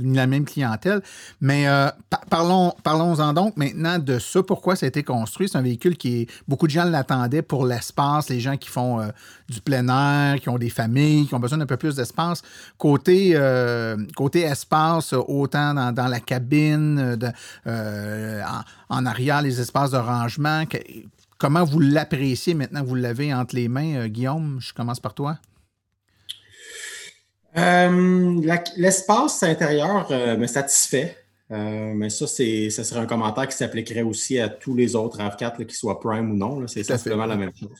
la même clientèle. Mais euh, parlons, parlons-en donc maintenant de ça. Pourquoi ça a été construit? C'est un véhicule qui. Beaucoup de gens l'attendaient pour l'espace, les gens qui font euh, du plein air, qui ont des familles, qui ont besoin d'un peu plus d'espace. Côté, euh, côté espace, autant dans, la cabine, en, arrière, les espaces de rangement. comment vous l'appréciez maintenant que vous l'avez entre les mains, Guillaume? Je commence par toi. Euh, l'espace intérieur euh, me satisfait. Euh, mais ça, c'est, ça serait un commentaire qui s'appliquerait aussi à tous les autres RAV4, qu'ils soient Prime ou non. C'est simplement la même chose.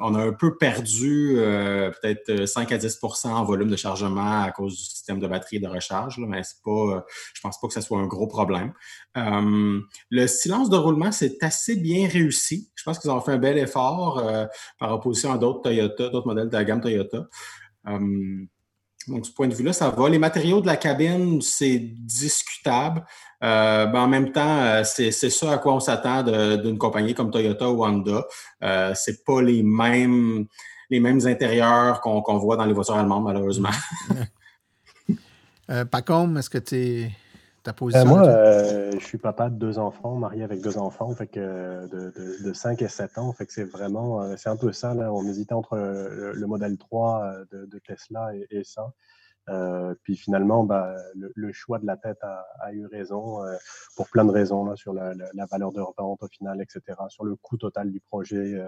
On a un peu perdu peut-être 5 à 10 en volume de chargement à cause du système de batterie et de recharge, mais c'est pas, je pense pas que ce soit un gros problème. le silence de roulement, c'est assez bien réussi. Je pense qu'ils ont fait un bel effort par opposition à d'autres Toyota, d'autres modèles de la gamme Toyota. Donc, ce point de vue-là, ça va. Les matériaux de la cabine, c'est discutable. Euh, ben, en même temps, euh, c'est ça à quoi on s'attend d'une compagnie comme Toyota ou Honda. Euh, c'est pas les mêmes, les mêmes intérieurs qu'on voit dans les voitures allemandes, malheureusement. euh, Pacom, est-ce que tu es euh, moi, euh, je suis papa de deux enfants, marié avec deux enfants, fait que de, de, 5 et 7 ans. Fait que c'est vraiment, euh, c'est un peu ça. Là, on hésitait entre le, modèle 3 de, Tesla et, ça. puis finalement, bah, le, choix de la tête a, eu raison pour plein de raisons là, sur la, valeur de revente au final, etc. Sur le coût total du projet.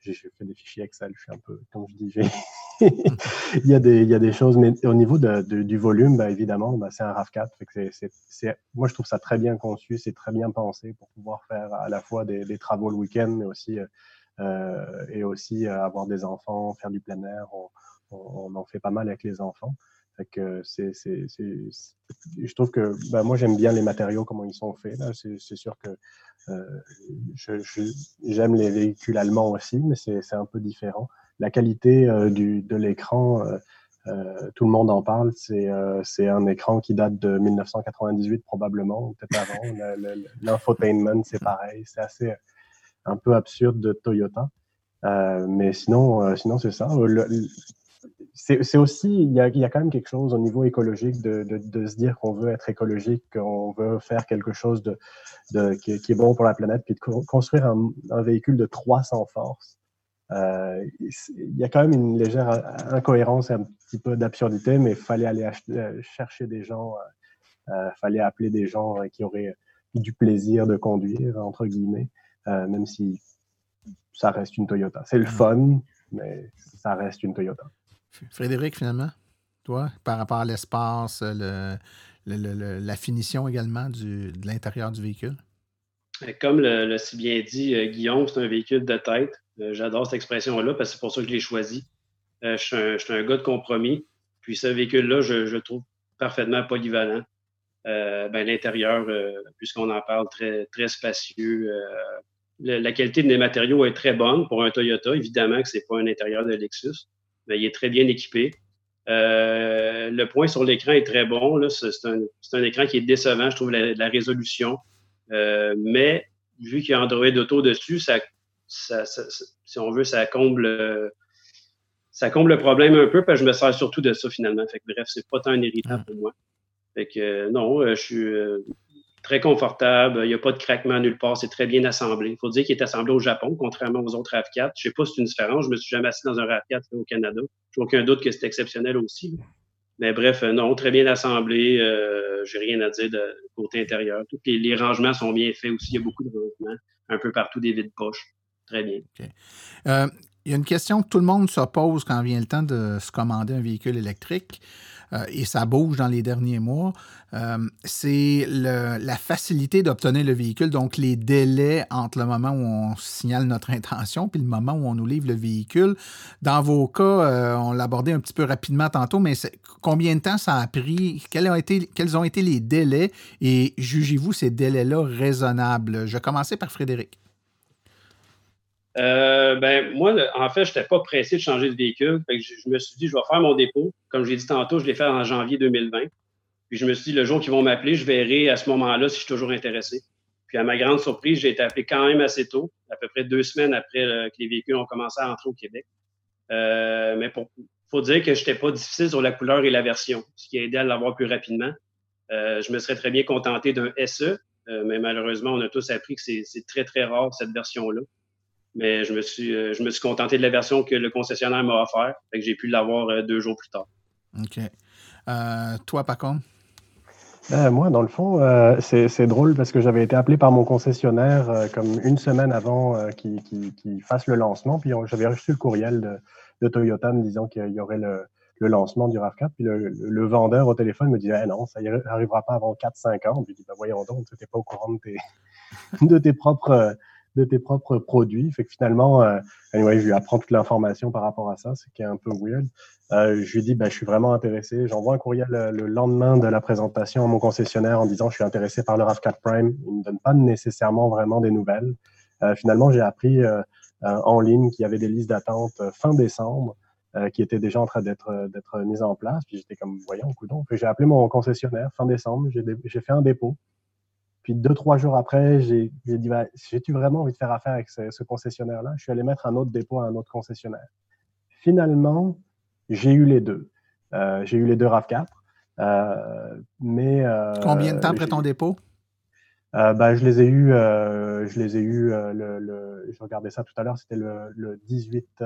j'ai fait des fichiers Excel, je suis un peu, comme je dis, il, y a des, il y a des choses, mais au niveau du volume, ben, évidemment, ben, c'est un RAV4. Fait moi, je trouve ça très bien conçu, c'est très bien pensé pour pouvoir faire à la fois des, travaux le week-end, mais aussi, euh, et aussi euh, avoir des enfants, faire du plein air. On, on, en fait pas mal avec les enfants. Fait que c'est, c'est, je trouve que ben, moi j'aime bien les matériaux comment ils sont faits. Là. C'est, c'est sûr que euh, je, j'aime les véhicules allemands aussi, mais c'est, c'est un peu différent la qualité euh, du, de l'écran, euh, euh, tout le monde en parle. C'est un écran qui date de 1998 probablement, peut-être avant. L'infotainment, c'est pareil. C'est assez un peu absurde de Toyota. mais sinon, sinon c'est ça. c'est aussi, il y, a, il y, a, quand même quelque chose au niveau écologique de, de, de se dire qu'on veut être écologique, qu'on veut faire quelque chose de, de qui, qui, est bon pour la planète, puis de construire un, un véhicule de 300 forces. Euh, il y a quand même une légère incohérence et un petit peu d'absurdité, mais il fallait aller acheter, chercher des gens, il euh, fallait appeler des gens qui auraient du plaisir de conduire, entre guillemets, même si ça reste une Toyota. C'est le fun, mais ça reste une Toyota. Frédéric, finalement, toi, par rapport à l'espace, le, la finition également du, de l'intérieur du véhicule? Comme le, si bien dit euh, Guillaume, c'est un véhicule de tête. Euh, j'adore cette expression-là parce que c'est pour ça que je l'ai choisi. Euh, je, suis un, gars de compromis. Puis ce véhicule-là, je, le trouve parfaitement polyvalent. ben, l'intérieur, puisqu'on en parle, très, très spacieux. la qualité des matériaux est très bonne pour un Toyota. Évidemment que ce n'est pas un intérieur de Lexus mais il est très bien équipé. Euh, le point sur l'écran est très bon. C'est un, un, écran qui est décevant, je trouve, la, résolution. Euh, mais vu qu'il y a Android Auto dessus, ça, ça, si on veut, ça comble, ça comble le problème un peu, parce que je me sers surtout de ça finalement. Fait que, bref, c'est pas tant un irritant pour moi. Fait que, non, euh, je suis très confortable. Il n'y a pas de craquement nulle part. C'est très bien assemblé. Il faut dire qu'il est assemblé au Japon, contrairement aux autres RAV4. Je ne sais pas si c'est une différence. Je ne me suis jamais assis dans un RAV4 au Canada. Je n'ai aucun doute que c'est exceptionnel aussi. Mais bref, euh, non, très bien assemblé. Euh, j'ai rien à dire de côté intérieur. Tous les, rangements sont bien faits aussi. Il y a beaucoup de rangements un peu partout des vides poches. Très bien. Euh, il y a une question que tout le monde se pose quand vient le temps de se commander un véhicule électrique. Euh, et ça bouge dans les derniers mois, euh, c'est la facilité d'obtenir le véhicule, donc les délais entre le moment où on signale notre intention puis le moment où on nous livre le véhicule. Dans vos cas, on l'a abordé un petit peu rapidement tantôt, mais combien de temps ça a pris? Quels ont été les délais? Et jugez-vous ces délais-là raisonnables? Je vais commencer par Frédéric. Euh, ben, moi, en fait, je n'étais pas pressé de changer de véhicule. je, me suis dit, je vais faire mon dépôt. Comme j'ai dit tantôt, je l'ai fait en janvier 2020. Puis je me suis dit, le jour qu'ils vont m'appeler, je verrai à ce moment-là si je suis toujours intéressé. Puis à ma grande surprise, j'ai été appelé quand même assez tôt, à peu près deux semaines après que les véhicules ont commencé à entrer au Québec. Euh, mais il faut dire que je n'étais pas difficile sur la couleur et la version, ce qui a aidé à l'avoir plus rapidement. Euh, je me serais très bien contenté d'un SE, mais malheureusement, on a tous appris que c'est très, très rare cette version-là. Mais je me suis, euh, je me suis contenté de la version que le concessionnaire m'a offert. Fait que j'ai pu l'avoir euh, deux jours plus tard. OK. Euh, toi, Paco? moi, dans le fond, c'est drôle parce que j'avais été appelé par mon concessionnaire comme une semaine avant qu'il fasse le lancement. Puis j'avais reçu le courriel de, Toyota me disant qu'il y aurait le, lancement du RAV4. Puis le, vendeur au téléphone me dit eh non, ça n'arrivera pas avant 4-5 ans. Puis je dis ben, Voyons donc, tu n'étais pas au courant de tes, de tes propres de tes propres produits. Fait que finalement, euh, je lui apprends toute l'information par rapport à ça, ce qui est un peu weird. Euh, je lui dis, ben, je suis vraiment intéressé. J'envoie un courriel le, lendemain de la présentation à mon concessionnaire en disant, je suis intéressé par le RAV4 Prime. Il ne me donne pas nécessairement vraiment des nouvelles. Euh, finalement, j'ai appris euh, euh, en ligne qu'il y avait des listes d'attente fin décembre. qui étaient déjà en train d'être d'être mises en place. Puis j'étais comme, voyons, coudon. Puis j'ai appelé mon concessionnaire fin décembre. J'ai fait un dépôt. Puis deux, trois jours après, j'ai dit, bah, j'ai-tu vraiment envie de faire affaire avec ce, concessionnaire-là? Je suis allé mettre un autre dépôt à un autre concessionnaire. Finalement, j'ai eu les deux. Euh, j'ai eu les deux RAV4. Euh, mais, euh, Combien de temps après ton dépôt? bah, je les ai eus, je les ai eu le, je regardais ça tout à l'heure, c'était le, 18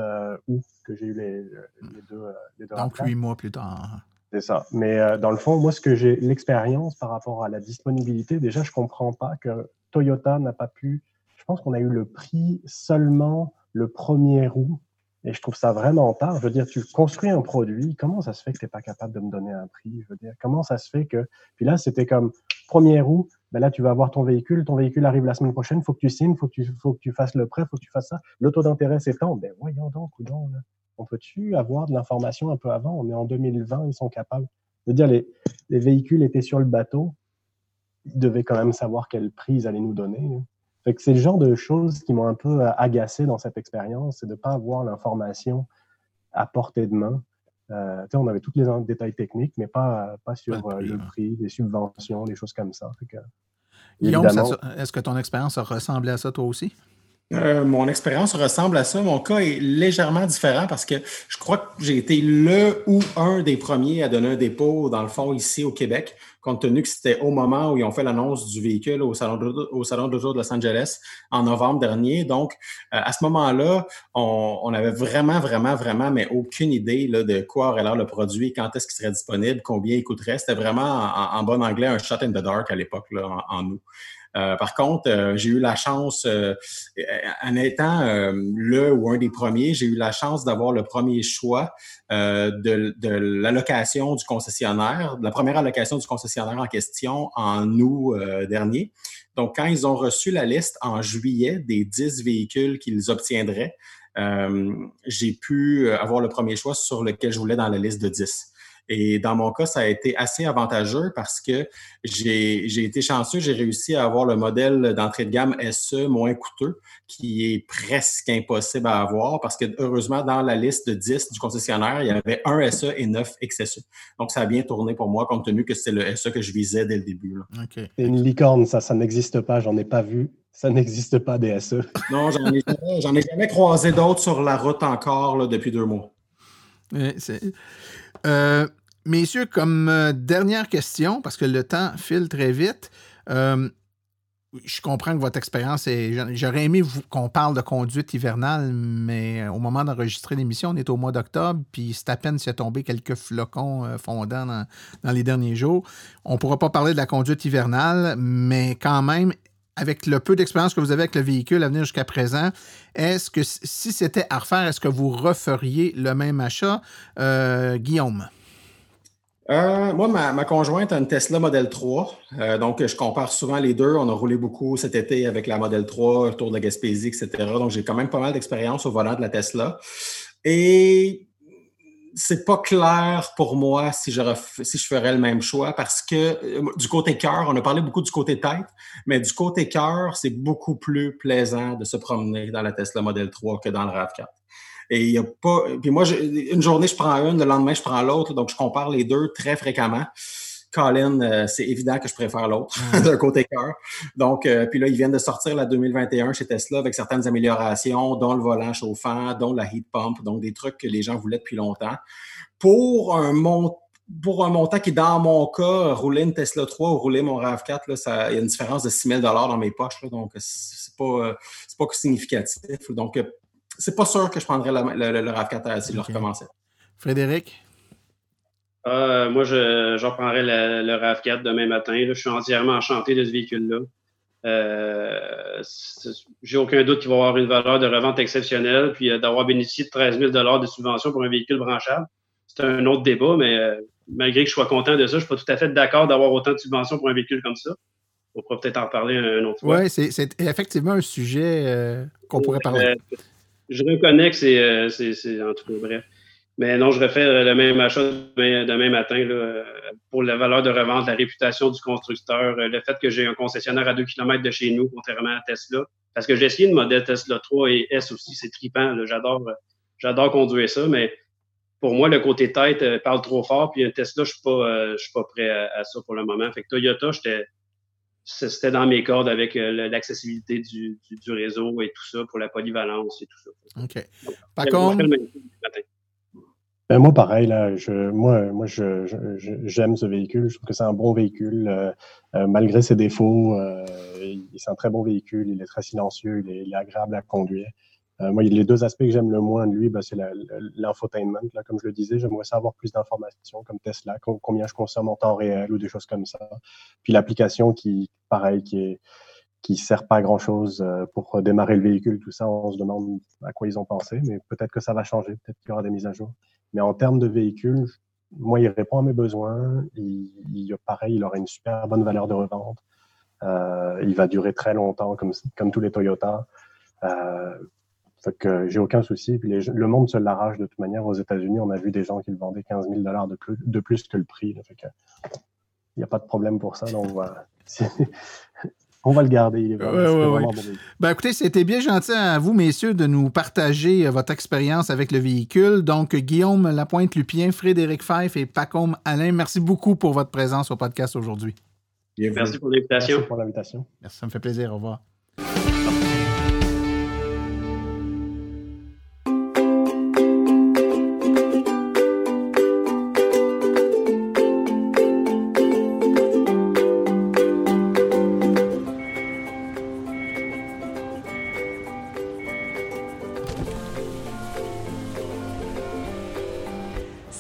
août que j'ai eu les, les deux, les deux Donc huit mois plus tard. C'est ça. Mais euh, dans le fond, moi, ce que j'ai l'expérience par rapport à la disponibilité, déjà, je comprends pas que Toyota n'a pas pu. Je pense qu'on a eu le prix seulement le premier août. Et je trouve ça vraiment tard. Je veux dire, tu construis un produit, comment ça se fait que tu n'es pas capable de me donner un prix? Je veux dire, comment ça se fait que. Puis là, c'était comme premier août, ben là, tu vas avoir ton véhicule, ton véhicule arrive la semaine prochaine, il faut que tu signes, il faut, que tu, faut que tu fasses le prêt, il faut que tu fasses ça. Le taux d'intérêt s'étend. Ben voyons donc, ou donc, on peut-tu avoir de l'information un peu avant? On est en 2020, ils sont capables. de dire, les, les véhicules étaient sur le bateau, ils devaient quand même savoir quel prix ils allaient nous donner. Hein. Fait que c'est le genre de choses qui m'ont un peu euh, agacé dans cette expérience, c'est de ne pas avoir l'information à portée de main. Euh, on avait tous les détails techniques, mais pas, pas sur euh, le prix, les subventions, des choses comme ça. est-ce que ton expérience a ressemblé à ça toi aussi? Euh, mon expérience ressemble à ça. Mon cas est légèrement différent parce que je crois que j'ai été le ou un des premiers à donner un dépôt, dans le fond, ici au Québec, compte tenu que c'était au moment où ils ont fait l'annonce du véhicule au Salon de, au salon de de Los Angeles en novembre dernier. Donc, euh, à ce moment-là, on, avait vraiment, vraiment, vraiment, mais aucune idée là, de quoi aurait l'air le produit, quand est-ce qu'il serait disponible, combien il coûterait. C'était vraiment, en, bon anglais, un shot in the dark à l'époque, en nous. Euh, par contre, euh, j'ai eu la chance, euh, en étant le ou un des premiers, j'ai eu la chance d'avoir le premier choix de, l'allocation du concessionnaire, la première allocation du concessionnaire en question en août dernier. Donc, quand ils ont reçu la liste en juillet des 10 véhicules qu'ils obtiendraient, j'ai pu avoir le premier choix sur lequel je voulais dans la liste de 10. Et dans mon cas, ça a été assez avantageux parce que j'ai été chanceux, j'ai réussi à avoir le modèle d'entrée de gamme SE moins coûteux, qui est presque impossible à avoir parce que heureusement, dans la liste de 10 du concessionnaire, il y avait un SE et 9 XSE. Donc, ça a bien tourné pour moi, compte tenu que c'est le SE que je visais dès le début. C'est une licorne, ça, ça n'existe pas, j'en ai pas vu. Ça n'existe pas des SE. Non, j'en ai, ai, jamais croisé d'autres sur la route encore depuis deux mois. Euh, Messieurs, comme euh, dernière question, parce que le temps file très vite, euh, je comprends que votre expérience est. J'aurais aimé qu'on parle de conduite hivernale, mais au moment d'enregistrer l'émission, on est au mois d'octobre, puis c'est à peine s'est tombé quelques flocons fondants dans, les derniers jours. On ne pourra pas parler de la conduite hivernale, mais quand même, avec le peu d'expérience que vous avez avec le véhicule à venir jusqu'à présent, est-ce que si c'était à refaire, est-ce que vous referiez le même achat, Guillaume? Euh, moi, ma, conjointe a une Tesla Model 3. Euh, donc, je compare souvent les deux. On a roulé beaucoup cet été avec la Model 3, tour de la Gaspésie, etc. Donc, j'ai quand même pas mal d'expérience au volant de la Tesla. Et c'est pas clair pour moi si je, si je ferais le même choix parce que euh, du côté cœur, on a parlé beaucoup du côté tête, mais du côté cœur, c'est beaucoup plus plaisant de se promener dans la Tesla Model 3 que dans le RAV4. Et il y a pas. Puis moi, une journée, je prends une, le lendemain, je prends l'autre. Donc, je compare les deux très fréquemment. Colin, euh, c'est évident que je préfère l'autre d'un côté cœur. Donc, euh, puis là, ils viennent de sortir la 2021 chez Tesla avec certaines améliorations, dont le volant chauffant, dont la heat pump, donc des trucs que les gens voulaient depuis longtemps. Pour un montant pour un montant qui, dans mon cas, rouler une Tesla 3 ou rouler mon RAV4, là, ça, il y a une différence de 6 000 dans mes poches. Là, donc, c'est pas, euh, pas significatif. Donc, c'est pas sûr que je prendrais le, le, RAV4 si je le recommençais. Frédéric? Euh, moi, je, je reprendrais le, RAV4 demain matin. Je suis entièrement enchanté de ce véhicule-là. Euh, j'ai aucun doute qu'il va avoir une valeur de revente exceptionnelle, puis euh, d'avoir bénéficié de 13 000 de subvention pour un véhicule branchable. C'est un autre débat, mais malgré que je sois content de ça, je ne suis pas tout à fait d'accord d'avoir autant de subventions pour un véhicule comme ça. On pourra peut-être en parler un autre fois. Oui, c'est effectivement un sujet qu'on pourrait parler je reconnais que c'est, c'est, en tout cas, bref. Mais non, je refais le même achat demain, matin là, pour la valeur de revente, la réputation du constructeur, euh, le fait que j'ai un concessionnaire à 2 km de chez nous, contrairement à Tesla. Parce que j'ai essayé une modèle Tesla 3 et S aussi, c'est tripant. J'adore, j'adore conduire ça, mais pour moi, le côté tête euh, parle trop fort. Puis un Tesla, je suis pas, je suis pas prêt à, à, ça pour le moment. Fait que Toyota, j'étais, c'était dans mes cordes avec euh, l'accessibilité du, réseau et tout ça pour la polyvalence et tout ça. OK. Par contre. Ben, moi, pareil, là, je, moi, moi je, j'aime ce véhicule. Je trouve que c'est un bon véhicule, euh, euh, malgré ses défauts. c'est un très bon véhicule. Il est très silencieux, il est agréable à conduire. Euh, moi, les deux aspects que j'aime le moins de lui, ben, c'est l'infotainment. Comme je le disais, j'aimerais savoir plus d'informations comme Tesla, combien je consomme en temps réel ou des choses comme ça. Puis l'application qui, pareil, qui est qui sert pas à grand chose euh, pour démarrer le véhicule, tout ça, on se demande à quoi ils ont pensé, mais peut-être que ça va changer, peut-être qu'il y aura des mises à jour. Mais en termes de véhicule, moi, il répond à mes besoins. Il, il pareil, il aura une super bonne valeur de revente. Euh, il va durer très longtemps, comme, comme tous les Toyota. Euh, fait j'ai aucun souci. Le monde se l'arrache de toute manière. Aux États-Unis, on a vu des gens qui le vendaient 15 000 dollars de plus, de plus que le prix. Il n'y a pas de problème pour ça. on va le garder. Il est vraiment, ben, écoutez, c'était bien gentil à vous, messieurs, de nous partager euh, votre expérience avec le véhicule. Donc, Guillaume Lapointe-Lupien, Frédéric Fife et Pacôme Alain, merci beaucoup pour votre présence au podcast aujourd'hui. Merci pour l'invitation. Merci pour l'invitation. Merci, ça me fait plaisir. Au revoir.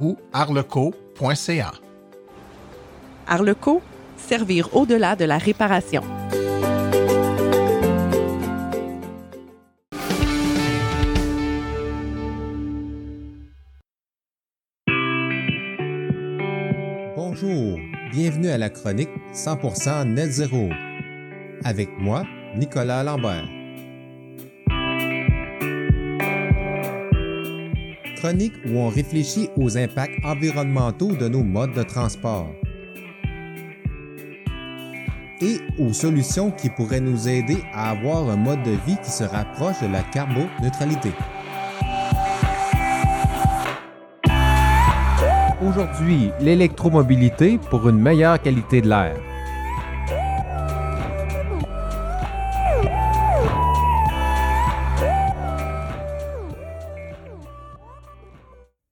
ou arleco.ca. Arleco, servir au-delà de la réparation. Bonjour, bienvenue à la chronique 100% Net Zéro. Avec moi, Nicolas Lambert. Où on réfléchit aux impacts environnementaux de nos modes de transport et aux solutions qui pourraient nous aider à avoir un mode de vie qui se rapproche de la carboneutralité. Aujourd'hui, l'électromobilité pour une meilleure qualité de l'air.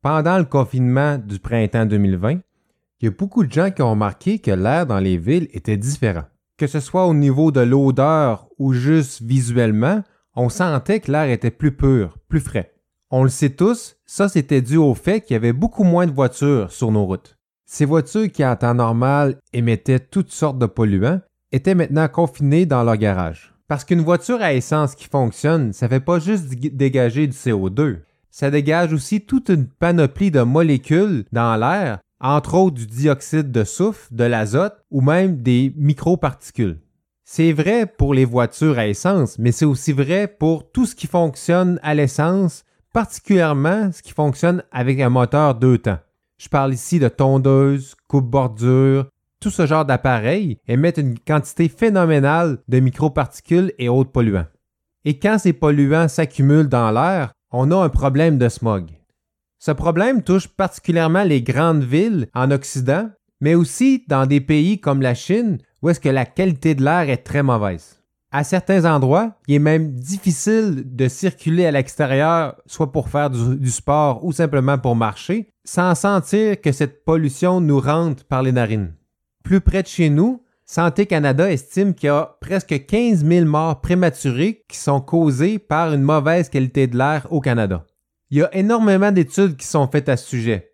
Pendant le confinement du printemps 2020, il y a beaucoup de gens qui ont remarqué que l'air dans les villes était différent. Que ce soit au niveau de l'odeur ou juste visuellement, on sentait que l'air était plus pur, plus frais. On le sait tous, ça c'était dû au fait qu'il y avait beaucoup moins de voitures sur nos routes. Ces voitures qui en temps normal émettaient toutes sortes de polluants étaient maintenant confinées dans leur garage. Parce qu'une voiture à essence qui fonctionne, ça fait pas juste dégager du CO2, ça dégage aussi toute une panoplie de molécules dans l'air, entre autres du dioxyde de soufre, de l'azote ou même des microparticules. C'est vrai pour les voitures à essence, mais c'est aussi vrai pour tout ce qui fonctionne à l'essence, particulièrement ce qui fonctionne avec un moteur deux temps. Je parle ici de tondeuses, coupe-bordure, tout ce genre d'appareils émettent une quantité phénoménale de microparticules et autres polluants. Et quand ces polluants s'accumulent dans l'air, on a un problème de smog. Ce problème touche particulièrement les grandes villes en Occident, mais aussi dans des pays comme la Chine où la qualité de l'air est très mauvaise. À certains endroits, il est même difficile de circuler à l'extérieur, soit pour faire du, du, sport ou simplement pour marcher, sans sentir que cette pollution nous rentre par les narines. Plus près de chez nous, Santé Canada estime qu'il y a presque 15 000 morts prématurées qui sont causées par une mauvaise qualité de l'air au Canada. Il y a énormément d'études qui sont faites à ce sujet.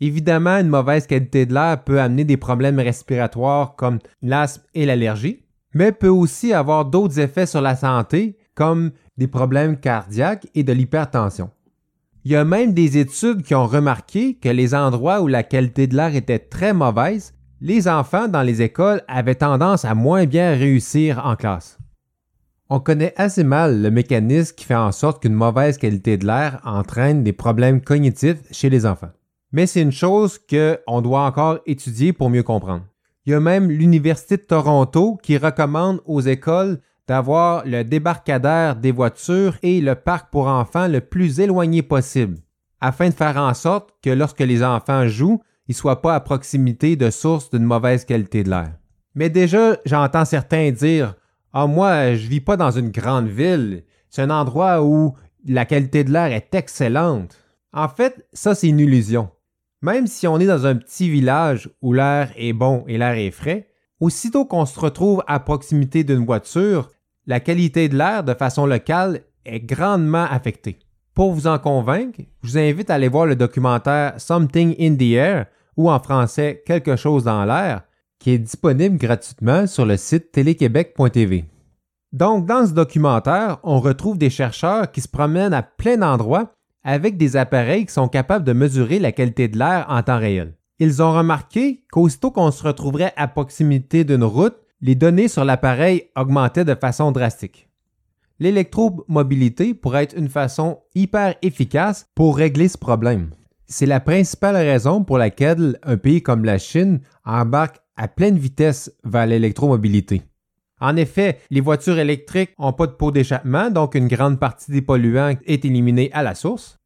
Évidemment, une mauvaise qualité de l'air peut amener des problèmes respiratoires comme l'asthme et l'allergie, mais peut aussi avoir d'autres effets sur la santé comme des problèmes cardiaques et de l'hypertension. Il y a même des études qui ont remarqué que les endroits où la qualité de l'air était très mauvaise les enfants dans les écoles avaient tendance à moins bien réussir en classe. On connaît assez mal le mécanisme qui fait en sorte qu'une mauvaise qualité de l'air entraîne des problèmes cognitifs chez les enfants. Mais c'est une chose qu'on doit encore étudier pour mieux comprendre. Il y a même l'Université de Toronto qui recommande aux écoles d'avoir le débarcadère des voitures et le parc pour enfants le plus éloigné possible, afin de faire en sorte que lorsque les enfants jouent, ne soient pas à proximité de sources d'une mauvaise qualité de l'air. Mais déjà, j'entends certains dire Ah, moi, je vis pas dans une grande ville. C'est un endroit où la qualité de l'air est excellente. En fait, ça, c'est une illusion. Même si on est dans un petit village où l'air est bon et l'air est frais, aussitôt qu'on se retrouve à proximité d'une voiture, la qualité de l'air de façon locale est grandement affectée. Pour vous en convaincre, je vous invite à aller voir le documentaire Something in the Air ou en français Quelque chose dans l'air, qui est disponible gratuitement sur le site téléquébec.tv. Donc, dans ce documentaire, on retrouve des chercheurs qui se promènent à plein d'endroits avec des appareils qui sont capables de mesurer la qualité de l'air en temps réel. Ils ont remarqué qu'aussitôt qu'on se retrouverait à proximité d'une route, les données sur l'appareil augmentaient de façon drastique. L'électromobilité pourrait être une façon hyper efficace pour régler ce problème. C'est la principale raison pour laquelle un pays comme la Chine embarque à pleine vitesse vers l'électromobilité. En effet, les voitures électriques n'ont pas de pot d'échappement, donc une grande partie des polluants est éliminée à la source.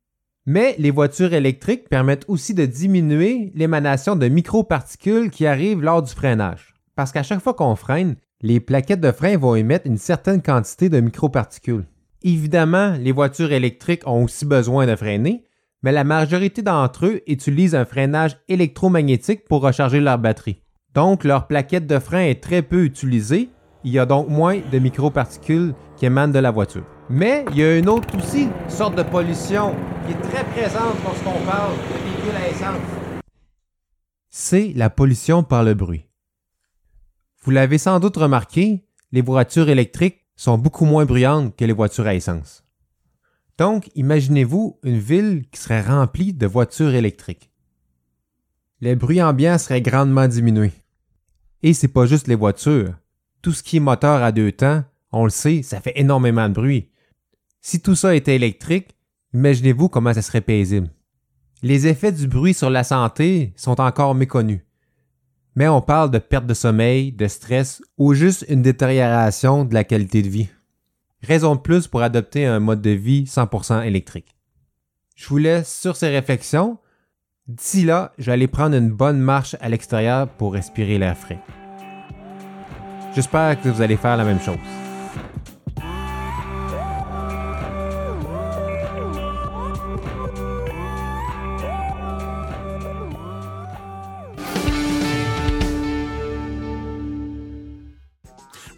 Mais les voitures électriques permettent aussi de diminuer l'émanation de microparticules qui arrivent lors du freinage. Parce qu'à chaque fois qu'on freine, les plaquettes de frein vont émettre une certaine quantité de microparticules. Évidemment, les voitures électriques ont aussi besoin de freiner, mais la majorité d'entre eux utilisent un freinage électromagnétique pour recharger leur batterie. Donc, leur plaquette de frein est très peu utilisée. Il y a donc moins de microparticules qui émanent de la voiture. Mais il y a une autre aussi sorte de pollution qui est très présente lorsqu'on parle de véhicules à essence. C'est la pollution par le bruit. Vous l'avez sans doute remarqué, les voitures électriques sont beaucoup moins bruyantes que les voitures à essence. Donc, imaginez-vous une ville qui serait remplie de voitures électriques. Les bruits ambiants seraient grandement diminués. Et c'est pas juste les voitures. Tout ce qui est moteur à deux temps, on le sait, ça fait énormément de bruit. Si tout ça était électrique, imaginez-vous comment ça serait paisible. Les effets du bruit sur la santé sont encore méconnus. Mais on parle de perte de sommeil, de stress ou juste une détérioration de la qualité de vie. Raison de plus pour adopter un mode de vie 100% électrique. Je vous laisse sur ces réflexions. D'ici là, je vais aller prendre une bonne marche à l'extérieur pour respirer l'air frais. J'espère que vous allez faire la même chose.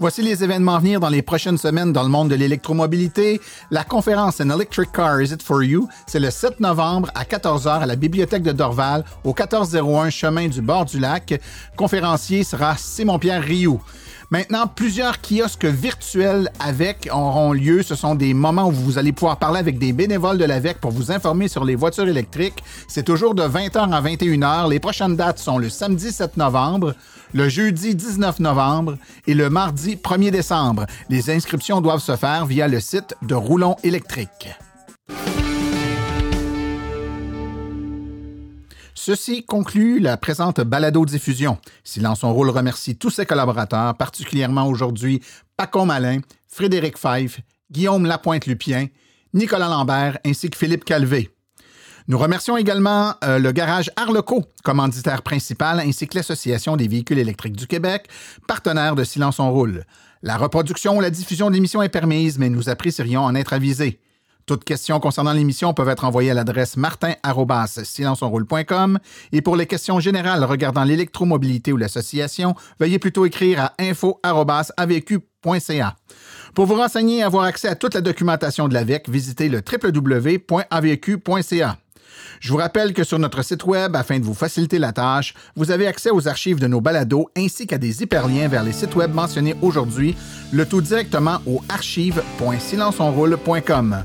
Voici les événements à venir dans les prochaines semaines dans le monde de l'électromobilité. La conférence An Electric Car Is It For You, c'est le 7 novembre à 14h à la bibliothèque de Dorval, au 1401 chemin du bord du lac. Conférencier sera Simon-Pierre Rioux. Maintenant, plusieurs kiosques virtuels avec auront lieu. Ce sont des moments où vous allez pouvoir parler avec des bénévoles de l'AVEC pour vous informer sur les voitures électriques. C'est toujours de 20h à 21h. Les prochaines dates sont le samedi 7 novembre, le jeudi 19 novembre et le mardi 1er décembre. Les inscriptions doivent se faire via le site de Roulon électrique. Ceci conclut la présente balado-diffusion. Silence son rôle remercie tous ses collaborateurs, particulièrement aujourd'hui Paco Malin, Frédéric Fife, Guillaume Lapointe-Lupien, Nicolas Lambert ainsi que Philippe Calvé. Nous remercions également euh, le garage Arleco, commanditaire principal, ainsi que l'Association des véhicules électriques du Québec, partenaire de Silence on roule. La reproduction ou la diffusion de l'émission est permise, mais nous apprécierions en être avisés. Toutes questions concernant l'émission peuvent être envoyées à l'adresse martin.silenceonroule.com et pour les questions générales regardant l'électromobilité ou l'association, veuillez plutôt écrire à info.avq.ca. Pour vous renseigner et avoir accès à toute la documentation de l'AVEC, visitez le www.avq.ca. Je vous rappelle que sur notre site web, afin de vous faciliter la tâche, vous avez accès aux archives de nos balados ainsi qu'à des hyperliens vers les sites web mentionnés aujourd'hui, le tout directement au archive.silenceonroule.com.